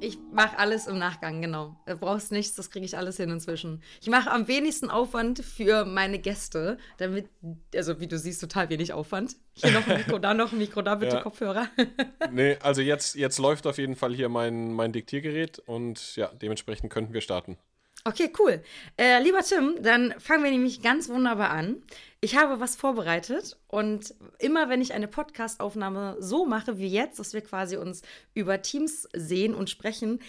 Ich mache alles im Nachgang, genau. Du brauchst nichts, das kriege ich alles hin inzwischen. Ich mache am wenigsten Aufwand für meine Gäste, damit, also wie du siehst, total wenig Aufwand. Hier noch ein Mikro, da noch ein Mikro, da bitte ja. Kopfhörer. nee, also jetzt, jetzt läuft auf jeden Fall hier mein, mein Diktiergerät und ja, dementsprechend könnten wir starten. Okay, cool. Äh, lieber Tim, dann fangen wir nämlich ganz wunderbar an. Ich habe was vorbereitet und immer wenn ich eine Podcast-Aufnahme so mache wie jetzt, dass wir quasi uns über Teams sehen und sprechen,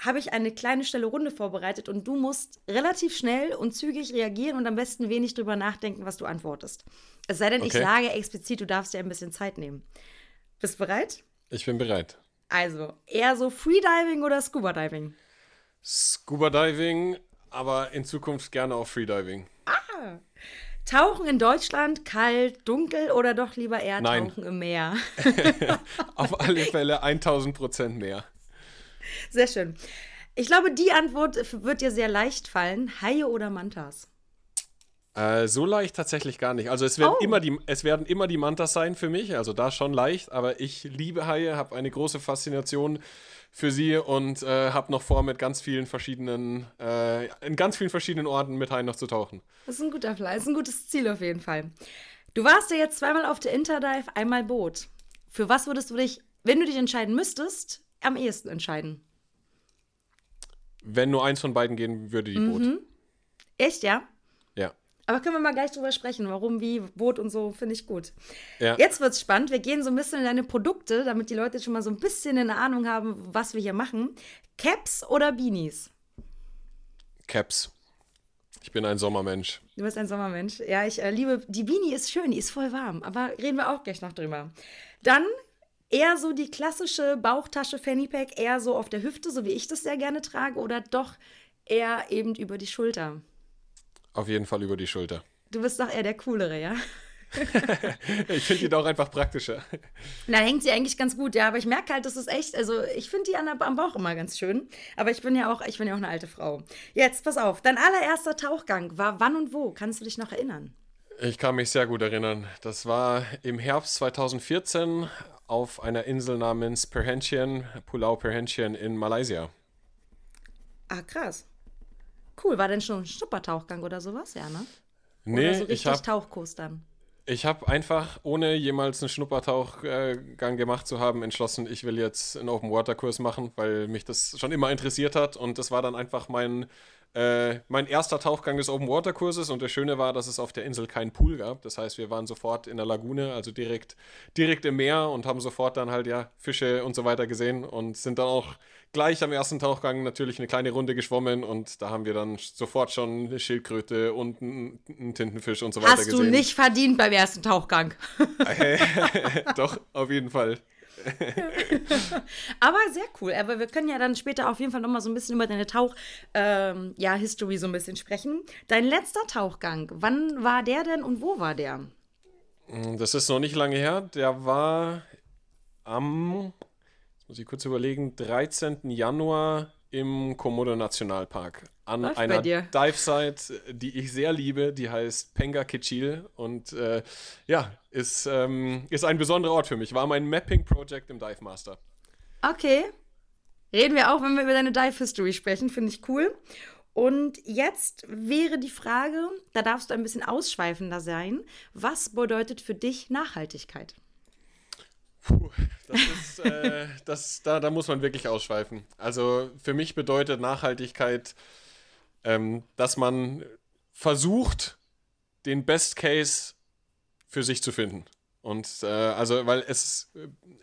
habe ich eine kleine schnelle Runde vorbereitet und du musst relativ schnell und zügig reagieren und am besten wenig drüber nachdenken, was du antwortest. Es sei denn, okay. ich sage explizit, du darfst dir ein bisschen Zeit nehmen. Bist du bereit? Ich bin bereit. Also, eher so Freediving oder Scuba Diving? Scuba Diving, aber in Zukunft gerne auch Freediving. Ah! Tauchen in Deutschland, kalt, dunkel oder doch lieber eher Nein. tauchen im Meer? Auf alle Fälle 1000 Prozent mehr. Sehr schön. Ich glaube, die Antwort wird dir sehr leicht fallen. Haie oder Mantas? Äh, so leicht tatsächlich gar nicht. Also es werden, oh. immer die, es werden immer die Mantas sein für mich, also da schon leicht, aber ich liebe Haie, habe eine große Faszination für sie und äh, habe noch vor, mit ganz vielen verschiedenen, äh, in ganz vielen verschiedenen Orten mit Haien noch zu tauchen. Das ist ein guter das ist ein gutes Ziel auf jeden Fall. Du warst ja jetzt zweimal auf der Interdive, einmal Boot. Für was würdest du dich, wenn du dich entscheiden müsstest, am ehesten entscheiden? Wenn nur eins von beiden gehen würde, die mhm. Boot. Echt, ja? Aber können wir mal gleich drüber sprechen, warum, wie, Boot und so, finde ich gut. Ja. Jetzt es spannend. Wir gehen so ein bisschen in deine Produkte, damit die Leute schon mal so ein bisschen eine Ahnung haben, was wir hier machen. Caps oder Beanies? Caps. Ich bin ein Sommermensch. Du bist ein Sommermensch. Ja, ich äh, liebe, die Beanie ist schön, die ist voll warm, aber reden wir auch gleich noch drüber. Dann eher so die klassische Bauchtasche Fanny Pack, eher so auf der Hüfte, so wie ich das sehr gerne trage, oder doch eher eben über die Schulter? Auf jeden Fall über die Schulter. Du bist doch eher der Coolere, ja? ich finde die doch einfach praktischer. Da hängt sie eigentlich ganz gut, ja. Aber ich merke halt, das ist echt, also ich finde die an der, am Bauch immer ganz schön. Aber ich bin ja auch, ich bin ja auch eine alte Frau. Jetzt, pass auf, dein allererster Tauchgang war wann und wo? Kannst du dich noch erinnern? Ich kann mich sehr gut erinnern. Das war im Herbst 2014 auf einer Insel namens Perhentian, Pulau Perhentian in Malaysia. Ah, krass. Cool, war denn schon ein Schnuppertauchgang oder sowas? Ja, ne? Nee, oder so richtig ich hab, Tauchkurs dann. Ich habe einfach, ohne jemals einen Schnuppertauchgang gemacht zu haben, entschlossen, ich will jetzt einen Open-Water-Kurs machen, weil mich das schon immer interessiert hat. Und das war dann einfach mein äh, mein erster Tauchgang des Open Water Kurses und das Schöne war, dass es auf der Insel keinen Pool gab. Das heißt, wir waren sofort in der Lagune, also direkt, direkt im Meer und haben sofort dann halt ja Fische und so weiter gesehen und sind dann auch gleich am ersten Tauchgang natürlich eine kleine Runde geschwommen und da haben wir dann sofort schon eine Schildkröte und einen Tintenfisch und so weiter gesehen. Hast du nicht verdient beim ersten Tauchgang? Doch, auf jeden Fall. Aber sehr cool. Aber wir können ja dann später auf jeden Fall nochmal so ein bisschen über deine Tauch, ähm, ja, so ein bisschen sprechen. Dein letzter Tauchgang, wann war der denn und wo war der? Das ist noch nicht lange her. Der war am, muss ich kurz überlegen, 13. Januar im Komodo Nationalpark an Läuft einer Dive-Site, die ich sehr liebe, die heißt Penga Kichil und äh, ja, ist, ähm, ist ein besonderer Ort für mich. War mein Mapping-Project im Dive Master. Okay. Reden wir auch, wenn wir über deine Dive-History sprechen, finde ich cool. Und jetzt wäre die Frage, da darfst du ein bisschen ausschweifender sein. Was bedeutet für dich Nachhaltigkeit? Puh, das ist, äh, das, da, da muss man wirklich ausschweifen. Also für mich bedeutet Nachhaltigkeit, ähm, dass man versucht, den Best Case für sich zu finden. Und äh, also, weil es,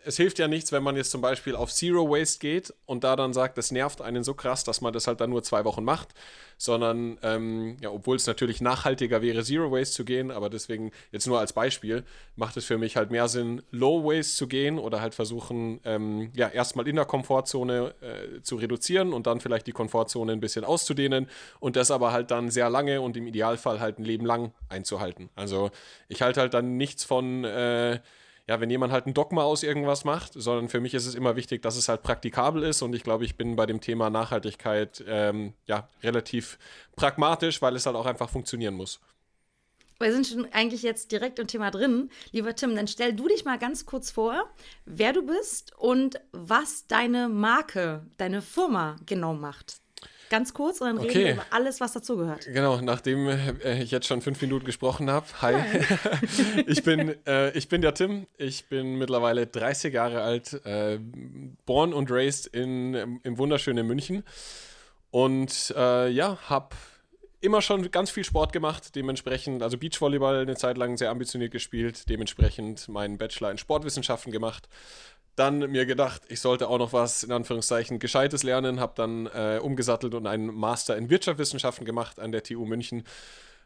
es hilft ja nichts, wenn man jetzt zum Beispiel auf Zero Waste geht und da dann sagt, das nervt einen so krass, dass man das halt dann nur zwei Wochen macht, sondern, ähm, ja, obwohl es natürlich nachhaltiger wäre, Zero Waste zu gehen, aber deswegen jetzt nur als Beispiel, macht es für mich halt mehr Sinn, Low Waste zu gehen oder halt versuchen, ähm, ja, erstmal in der Komfortzone äh, zu reduzieren und dann vielleicht die Komfortzone ein bisschen auszudehnen und das aber halt dann sehr lange und im Idealfall halt ein Leben lang einzuhalten. Also ich halte halt dann nichts von, äh, ja, wenn jemand halt ein Dogma aus irgendwas macht, sondern für mich ist es immer wichtig, dass es halt praktikabel ist und ich glaube, ich bin bei dem Thema Nachhaltigkeit ähm, ja relativ pragmatisch, weil es halt auch einfach funktionieren muss. Wir sind schon eigentlich jetzt direkt im Thema drin. Lieber Tim, dann stell du dich mal ganz kurz vor, wer du bist und was deine Marke, deine Firma genau macht. Ganz kurz und dann okay. reden wir über alles, was dazugehört. Genau, nachdem äh, ich jetzt schon fünf Minuten gesprochen habe. Hi, ich, bin, äh, ich bin der Tim. Ich bin mittlerweile 30 Jahre alt, äh, born und raised in, im wunderschönen München. Und äh, ja, habe immer schon ganz viel Sport gemacht, dementsprechend, also Beachvolleyball eine Zeit lang sehr ambitioniert gespielt, dementsprechend meinen Bachelor in Sportwissenschaften gemacht dann mir gedacht, ich sollte auch noch was in Anführungszeichen Gescheites lernen, habe dann äh, umgesattelt und einen Master in Wirtschaftswissenschaften gemacht an der TU München,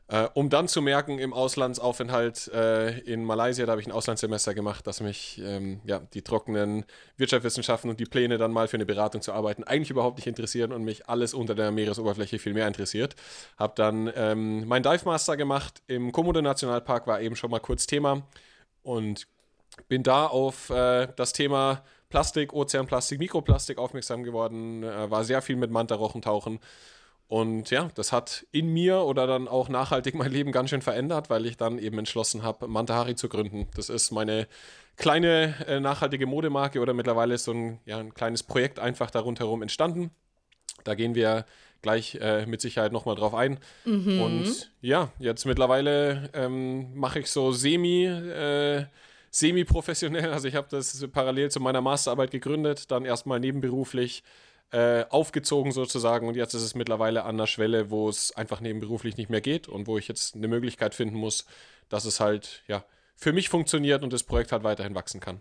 äh, um dann zu merken im Auslandsaufenthalt äh, in Malaysia, da habe ich ein Auslandssemester gemacht, dass mich ähm, ja, die trockenen Wirtschaftswissenschaften und die Pläne dann mal für eine Beratung zu arbeiten eigentlich überhaupt nicht interessieren und mich alles unter der Meeresoberfläche viel mehr interessiert. Habe dann ähm, meinen Dive Master gemacht im Komodo Nationalpark, war eben schon mal kurz Thema und bin da auf äh, das Thema Plastik, Ozeanplastik, Mikroplastik aufmerksam geworden, äh, war sehr viel mit Mantarochen tauchen. Und ja, das hat in mir oder dann auch nachhaltig mein Leben ganz schön verändert, weil ich dann eben entschlossen habe, Mantahari zu gründen. Das ist meine kleine äh, nachhaltige Modemarke oder mittlerweile ist so ein, ja, ein kleines Projekt einfach darunter herum entstanden. Da gehen wir gleich äh, mit Sicherheit nochmal drauf ein. Mhm. Und ja, jetzt mittlerweile ähm, mache ich so semi- äh, semi-professionell. Also ich habe das parallel zu meiner Masterarbeit gegründet, dann erstmal nebenberuflich äh, aufgezogen sozusagen und jetzt ist es mittlerweile an der Schwelle, wo es einfach nebenberuflich nicht mehr geht und wo ich jetzt eine Möglichkeit finden muss, dass es halt ja für mich funktioniert und das Projekt halt weiterhin wachsen kann.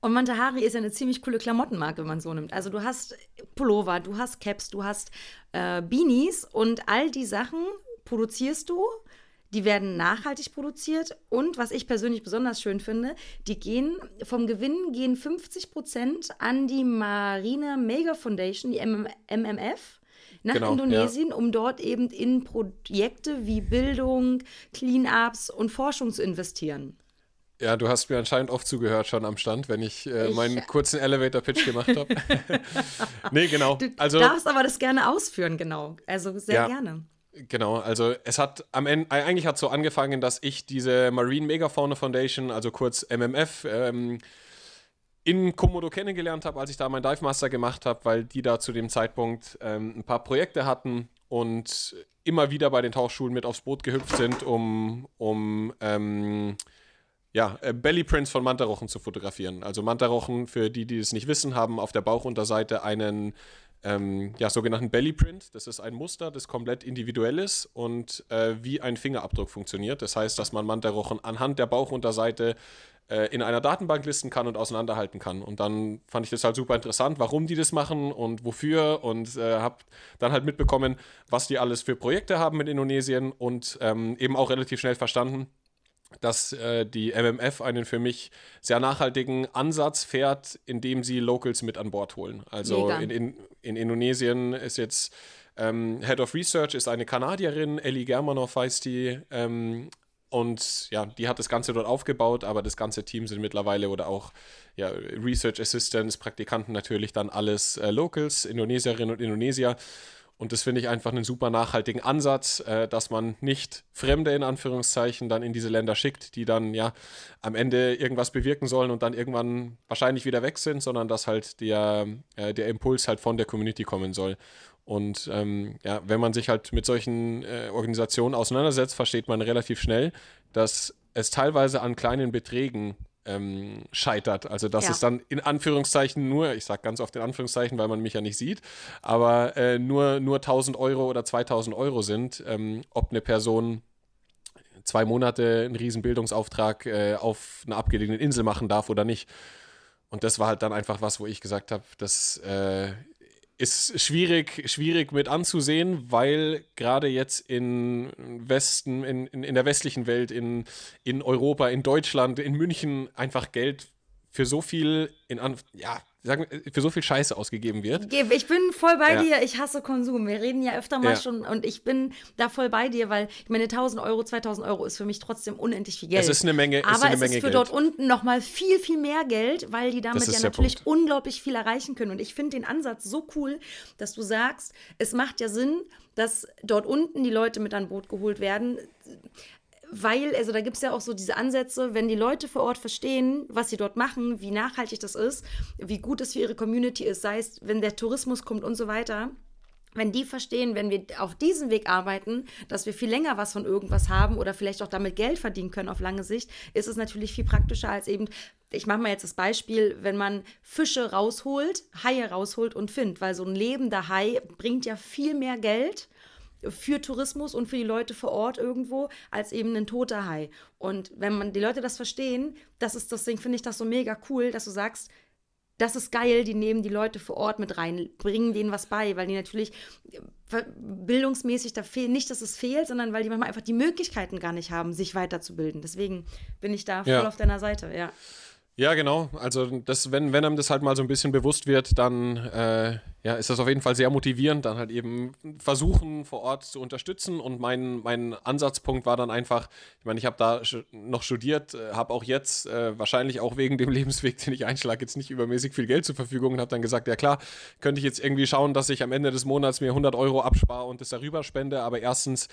Und Mantahari ist ja eine ziemlich coole Klamottenmarke, wenn man so nimmt. Also du hast Pullover, du hast Caps, du hast äh, Beanies und all die Sachen produzierst du die werden nachhaltig produziert und was ich persönlich besonders schön finde, die gehen vom Gewinn gehen 50 Prozent an die Marine Mega Foundation, die MMF, nach genau, Indonesien, ja. um dort eben in Projekte wie Bildung, Cleanups und Forschung zu investieren. Ja, du hast mir anscheinend oft zugehört schon am Stand, wenn ich, äh, meinen kurzen Elevator-Pitch gemacht habe. nee, genau. Du also, darfst aber das gerne ausführen, genau. Also sehr ja. gerne. Genau, also es hat am Ende, eigentlich hat es so angefangen, dass ich diese Marine Megafauna Foundation, also kurz MMF, ähm, in Komodo kennengelernt habe, als ich da meinen Dive Master gemacht habe, weil die da zu dem Zeitpunkt ähm, ein paar Projekte hatten und immer wieder bei den Tauchschulen mit aufs Boot gehüpft sind, um, um ähm, ja, äh, Bellyprints von Mantarochen zu fotografieren. Also Mantarochen, für die, die es nicht wissen, haben auf der Bauchunterseite einen ähm, ja, sogenannten Bellyprint. Das ist ein Muster, das komplett individuell ist und äh, wie ein Fingerabdruck funktioniert. Das heißt, dass man Mantarochen anhand der Bauchunterseite äh, in einer Datenbank listen kann und auseinanderhalten kann. Und dann fand ich das halt super interessant, warum die das machen und wofür und äh, habe dann halt mitbekommen, was die alles für Projekte haben mit Indonesien und ähm, eben auch relativ schnell verstanden, dass äh, die MMF einen für mich sehr nachhaltigen Ansatz fährt, indem sie Locals mit an Bord holen. Also in, in, in, Indonesien ist jetzt ähm, Head of Research ist eine Kanadierin, Ellie Germanov heißt die. Ähm, und ja, die hat das Ganze dort aufgebaut, aber das ganze Team sind mittlerweile oder auch ja, Research Assistants, Praktikanten natürlich dann alles äh, Locals, Indonesierinnen und Indonesier. Und das finde ich einfach einen super nachhaltigen Ansatz, äh, dass man nicht Fremde in Anführungszeichen dann in diese Länder schickt, die dann ja am Ende irgendwas bewirken sollen und dann irgendwann wahrscheinlich wieder weg sind, sondern dass halt der, äh, der Impuls halt von der Community kommen soll. Und ähm, ja, wenn man sich halt mit solchen äh, Organisationen auseinandersetzt, versteht man relativ schnell, dass es teilweise an kleinen Beträgen ähm, scheitert. Also dass ja. es dann in Anführungszeichen nur, ich sage ganz oft in Anführungszeichen, weil man mich ja nicht sieht, aber äh, nur, nur 1000 Euro oder 2000 Euro sind, ähm, ob eine Person zwei Monate einen riesen Bildungsauftrag äh, auf einer abgelegenen Insel machen darf oder nicht. Und das war halt dann einfach was, wo ich gesagt habe, das äh, ist schwierig, schwierig mit anzusehen, weil gerade jetzt in Westen, in, in, in der westlichen Welt, in, in Europa, in Deutschland, in München einfach Geld für so viel in An ja, sagen wir, für so viel Scheiße ausgegeben wird. Ich bin voll bei ja. dir. Ich hasse Konsum. Wir reden ja öfter mal ja. schon und ich bin da voll bei dir, weil ich meine 1000 Euro, 2000 Euro ist für mich trotzdem unendlich viel Geld. Es ist eine Menge. Aber eine es Menge ist für Geld. dort unten noch mal viel viel mehr Geld, weil die damit ja natürlich Punkt. unglaublich viel erreichen können. Und ich finde den Ansatz so cool, dass du sagst, es macht ja Sinn, dass dort unten die Leute mit an Boot geholt werden weil, also da gibt es ja auch so diese Ansätze, wenn die Leute vor Ort verstehen, was sie dort machen, wie nachhaltig das ist, wie gut es für ihre Community ist, sei es, wenn der Tourismus kommt und so weiter. Wenn die verstehen, wenn wir auf diesem Weg arbeiten, dass wir viel länger was von irgendwas haben oder vielleicht auch damit Geld verdienen können auf lange Sicht, ist es natürlich viel praktischer als eben, ich mache mal jetzt das Beispiel, wenn man Fische rausholt, Haie rausholt und findet, weil so ein lebender Hai bringt ja viel mehr Geld für Tourismus und für die Leute vor Ort irgendwo als eben ein toter Hai. Und wenn man die Leute das verstehen, das ist deswegen finde ich das so mega cool, dass du sagst, das ist geil, die nehmen die Leute vor Ort mit rein, bringen denen was bei, weil die natürlich äh, bildungsmäßig da fehlen, nicht, dass es fehlt, sondern weil die manchmal einfach die Möglichkeiten gar nicht haben, sich weiterzubilden. Deswegen bin ich da voll ja. auf deiner Seite, ja. Ja, genau. Also das, wenn, wenn einem das halt mal so ein bisschen bewusst wird, dann äh, ja, ist das auf jeden Fall sehr motivierend, dann halt eben versuchen, vor Ort zu unterstützen. Und mein, mein Ansatzpunkt war dann einfach, ich meine, ich habe da noch studiert, äh, habe auch jetzt äh, wahrscheinlich auch wegen dem Lebensweg, den ich einschlage, jetzt nicht übermäßig viel Geld zur Verfügung und habe dann gesagt, ja klar, könnte ich jetzt irgendwie schauen, dass ich am Ende des Monats mir 100 Euro abspare und das darüber spende. Aber erstens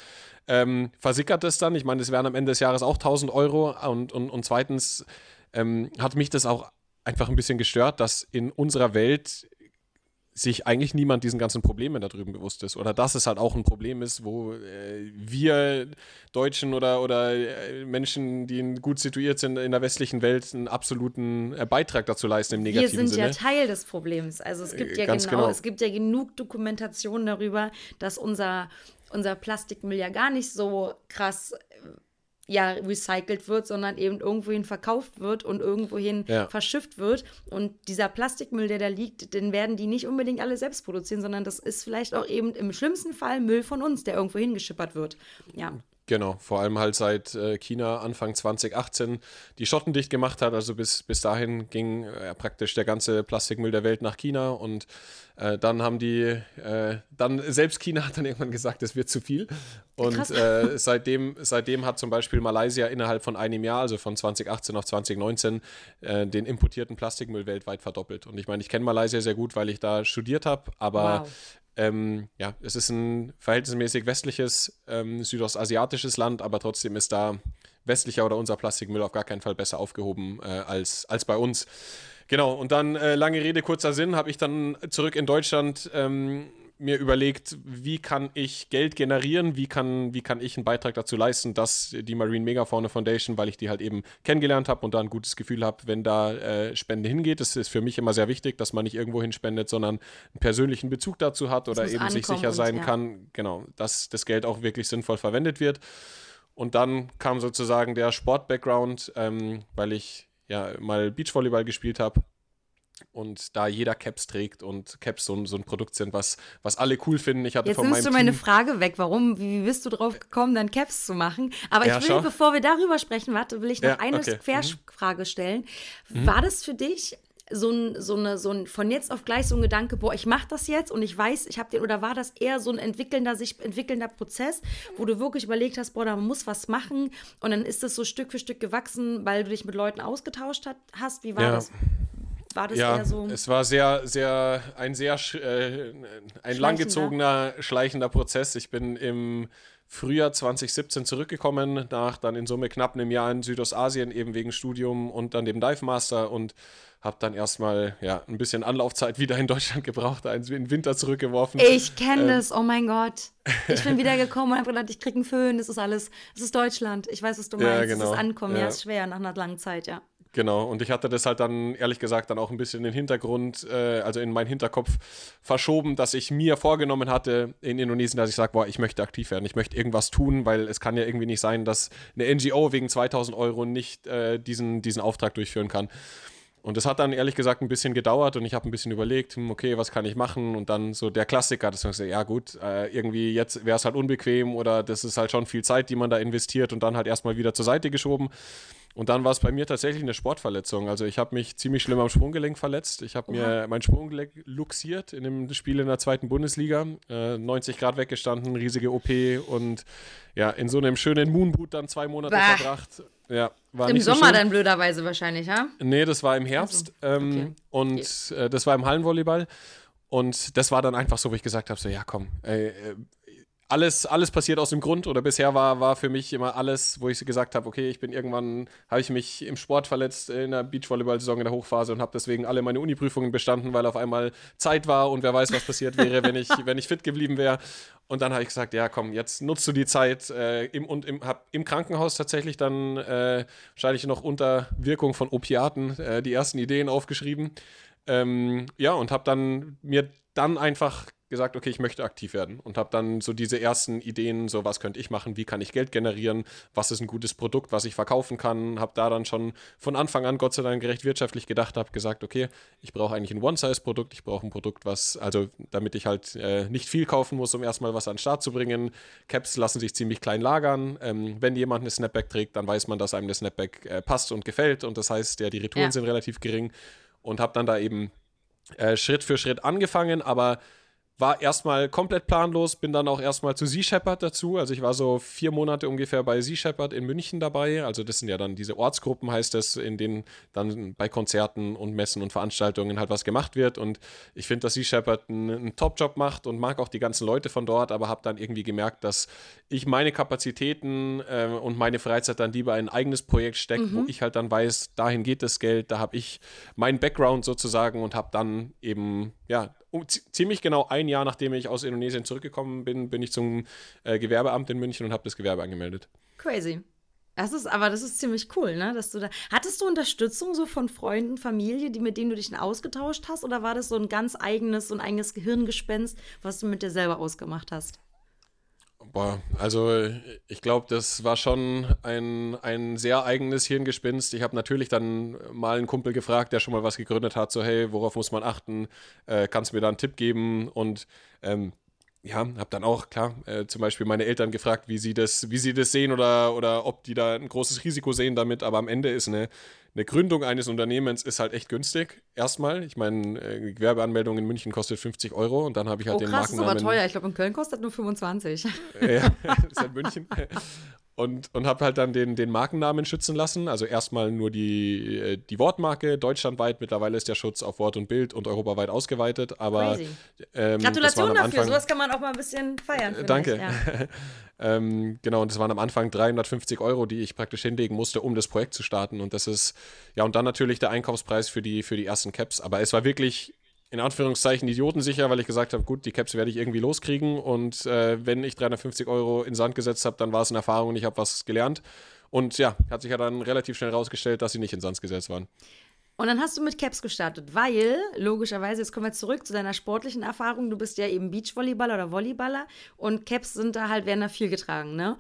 ähm, versickert es dann. Ich meine, es wären am Ende des Jahres auch 1000 Euro. Und, und, und zweitens ähm, hat mich das auch einfach ein bisschen gestört, dass in unserer Welt sich eigentlich niemand diesen ganzen Problemen da drüben bewusst ist. Oder dass es halt auch ein Problem ist, wo äh, wir Deutschen oder, oder äh, Menschen, die gut situiert sind in der westlichen Welt, einen absoluten äh, Beitrag dazu leisten im negativen Sinne. Wir sind Sinne. ja Teil des Problems. Also es gibt ja genau, genau, es gibt ja genug Dokumentation darüber, dass unser, unser Plastikmüll ja gar nicht so krass ja recycelt wird, sondern eben irgendwohin verkauft wird und irgendwohin ja. verschifft wird. Und dieser Plastikmüll, der da liegt, den werden die nicht unbedingt alle selbst produzieren, sondern das ist vielleicht auch eben im schlimmsten Fall Müll von uns, der irgendwo hingeschippert wird. Ja. Genau, vor allem halt seit äh, China Anfang 2018 die Schotten dicht gemacht hat. Also bis, bis dahin ging äh, praktisch der ganze Plastikmüll der Welt nach China und äh, dann haben die, äh, dann selbst China hat dann irgendwann gesagt, es wird zu viel. Und äh, seitdem, seitdem hat zum Beispiel Malaysia innerhalb von einem Jahr, also von 2018 auf 2019, äh, den importierten Plastikmüll weltweit verdoppelt. Und ich meine, ich kenne Malaysia sehr gut, weil ich da studiert habe, aber wow. Ähm, ja, es ist ein verhältnismäßig westliches, ähm, südostasiatisches Land, aber trotzdem ist da westlicher oder unser Plastikmüll auf gar keinen Fall besser aufgehoben äh, als, als bei uns. Genau, und dann äh, lange Rede, kurzer Sinn, habe ich dann zurück in Deutschland ähm, mir überlegt, wie kann ich Geld generieren, wie kann, wie kann ich einen Beitrag dazu leisten, dass die Marine Megafauna Foundation, weil ich die halt eben kennengelernt habe und da ein gutes Gefühl habe, wenn da äh, Spende hingeht. Das ist für mich immer sehr wichtig, dass man nicht irgendwo hinspendet, sondern einen persönlichen Bezug dazu hat oder eben sich sicher sein und, ja. kann, genau, dass das Geld auch wirklich sinnvoll verwendet wird. Und dann kam sozusagen der Sport-Background, ähm, weil ich ja mal Beachvolleyball gespielt habe und da jeder Caps trägt und Caps so, so ein Produkt sind, was, was alle cool finden. Ich hatte Jetzt von nimmst du meine Team Frage weg, warum, wie bist du drauf gekommen, dann Caps zu machen? Aber ja, ich will, schau. bevor wir darüber sprechen, warte, will ich noch ja, eine okay. Querfrage mhm. stellen. Mhm. War das für dich so ein, so, eine, so ein von jetzt auf gleich so ein Gedanke, boah, ich mache das jetzt und ich weiß, ich habe den, oder war das eher so ein entwickelnder, sich entwickelnder Prozess, wo du wirklich überlegt hast, boah, da muss was machen und dann ist das so Stück für Stück gewachsen, weil du dich mit Leuten ausgetauscht hat, hast? Wie war ja. das? War das ja, eher so? Es war sehr, sehr, ein sehr, äh, ein langgezogener, schleichender Prozess. Ich bin im Frühjahr 2017 zurückgekommen, nach dann in Summe knapp einem Jahr in Südostasien, eben wegen Studium und dann dem Dive Master und habe dann erstmal ja, ein bisschen Anlaufzeit wieder in Deutschland gebraucht, in den Winter zurückgeworfen. Ich kenne ähm, das, oh mein Gott. Ich bin wiedergekommen und habe gedacht, ich kriege einen Föhn, das ist alles, das ist Deutschland. Ich weiß, was du meinst, ja, genau. das ist Ankommen, ja. ja, ist schwer nach einer langen Zeit, ja. Genau, und ich hatte das halt dann, ehrlich gesagt, dann auch ein bisschen in den Hintergrund, äh, also in meinen Hinterkopf verschoben, dass ich mir vorgenommen hatte in Indonesien, dass ich sage, boah, ich möchte aktiv werden, ich möchte irgendwas tun, weil es kann ja irgendwie nicht sein, dass eine NGO wegen 2000 Euro nicht äh, diesen, diesen Auftrag durchführen kann. Und das hat dann ehrlich gesagt ein bisschen gedauert und ich habe ein bisschen überlegt, hm, okay, was kann ich machen? Und dann so der Klassiker, das ist ja gut, äh, irgendwie jetzt wäre es halt unbequem oder das ist halt schon viel Zeit, die man da investiert und dann halt erstmal wieder zur Seite geschoben. Und dann war es bei mir tatsächlich eine Sportverletzung. Also ich habe mich ziemlich schlimm am Sprunggelenk verletzt. Ich habe mir mein Sprunggelenk luxiert in einem Spiel in der zweiten Bundesliga. Äh, 90 Grad weggestanden, riesige OP und ja, in so einem schönen Moonboot dann zwei Monate bah. verbracht. Ja, war Im Sommer so dann blöderweise wahrscheinlich, ja? Nee, das war im Herbst. Also, okay. ähm, und äh, das war im Hallenvolleyball. Und das war dann einfach so, wo ich gesagt habe: so, ja, komm, ey, äh, alles, alles passiert aus dem Grund oder bisher war, war für mich immer alles, wo ich gesagt habe, okay, ich bin irgendwann, habe ich mich im Sport verletzt in der Beachvolleyball-Saison in der Hochphase und habe deswegen alle meine Uni-Prüfungen bestanden, weil auf einmal Zeit war und wer weiß, was passiert wäre, wenn ich, wenn ich fit geblieben wäre. Und dann habe ich gesagt, ja komm, jetzt nutzt du die Zeit äh, im, und im, hab im Krankenhaus tatsächlich dann äh, wahrscheinlich noch unter Wirkung von Opiaten äh, die ersten Ideen aufgeschrieben. Ähm, ja, und habe dann mir dann einfach gesagt, okay, ich möchte aktiv werden und habe dann so diese ersten Ideen, so was könnte ich machen, wie kann ich Geld generieren, was ist ein gutes Produkt, was ich verkaufen kann, habe da dann schon von Anfang an Gott sei Dank gerecht wirtschaftlich gedacht, habe gesagt, okay, ich brauche eigentlich ein One-Size-Produkt, ich brauche ein Produkt, was, also damit ich halt äh, nicht viel kaufen muss, um erstmal was an den Start zu bringen. Caps lassen sich ziemlich klein lagern. Ähm, wenn jemand eine Snapback trägt, dann weiß man, dass einem eine Snapback äh, passt und gefällt und das heißt, ja, die Retouren ja. sind relativ gering und habe dann da eben äh, Schritt für Schritt angefangen, aber war erstmal komplett planlos, bin dann auch erstmal zu Sea Shepherd dazu. Also ich war so vier Monate ungefähr bei Sea Shepherd in München dabei. Also das sind ja dann diese Ortsgruppen, heißt das, in denen dann bei Konzerten und Messen und Veranstaltungen halt was gemacht wird. Und ich finde, dass Sea Shepherd einen, einen Top-Job macht und mag auch die ganzen Leute von dort, aber habe dann irgendwie gemerkt, dass ich meine Kapazitäten äh, und meine Freizeit dann lieber in ein eigenes Projekt stecke, mhm. wo ich halt dann weiß, dahin geht das Geld, da habe ich meinen Background sozusagen und habe dann eben, ja, ziemlich genau ein Jahr nachdem ich aus Indonesien zurückgekommen bin, bin ich zum äh, Gewerbeamt in München und habe das Gewerbe angemeldet. Crazy. Das ist, aber das ist ziemlich cool, ne? Dass du da. Hattest du Unterstützung so von Freunden, Familie, die, mit denen du dich dann ausgetauscht hast? Oder war das so ein ganz eigenes, so ein eigenes Gehirngespenst, was du mit dir selber ausgemacht hast? Boah, also ich glaube, das war schon ein, ein sehr eigenes Hirngespinst. Ich habe natürlich dann mal einen Kumpel gefragt, der schon mal was gegründet hat, so hey, worauf muss man achten? Äh, kannst du mir da einen Tipp geben? Und ähm, ja, habe dann auch, klar, äh, zum Beispiel meine Eltern gefragt, wie sie das, wie sie das sehen oder, oder ob die da ein großes Risiko sehen damit. Aber am Ende ist eine, eine Gründung eines Unternehmens ist halt echt günstig. Erstmal, ich meine, äh, Gewerbeanmeldung in München kostet 50 Euro und dann habe ich halt oh, den krass, Markennamen. Das ist aber teuer. Ich glaube, in Köln kostet nur 25. ja, das ist halt München. Und, und habe halt dann den, den Markennamen schützen lassen. Also erstmal nur die, äh, die Wortmarke, deutschlandweit. Mittlerweile ist der Schutz auf Wort und Bild und europaweit ausgeweitet. Aber ähm, Gratulation dafür, Anfang, sowas kann man auch mal ein bisschen feiern. Danke. Ja. ähm, genau, und das waren am Anfang 350 Euro, die ich praktisch hinlegen musste, um das Projekt zu starten. Und das ist, ja, und dann natürlich der Einkaufspreis für die, für die ersten Caps. Aber es war wirklich in Anführungszeichen idiotensicher, weil ich gesagt habe, gut, die Caps werde ich irgendwie loskriegen und äh, wenn ich 350 Euro in Sand gesetzt habe, dann war es eine Erfahrung und ich habe was gelernt. Und ja, hat sich ja dann relativ schnell herausgestellt, dass sie nicht in Sand gesetzt waren. Und dann hast du mit Caps gestartet, weil, logischerweise, jetzt kommen wir zurück zu deiner sportlichen Erfahrung. Du bist ja eben Beachvolleyballer oder Volleyballer und Caps sind da halt, werden da viel getragen, ne?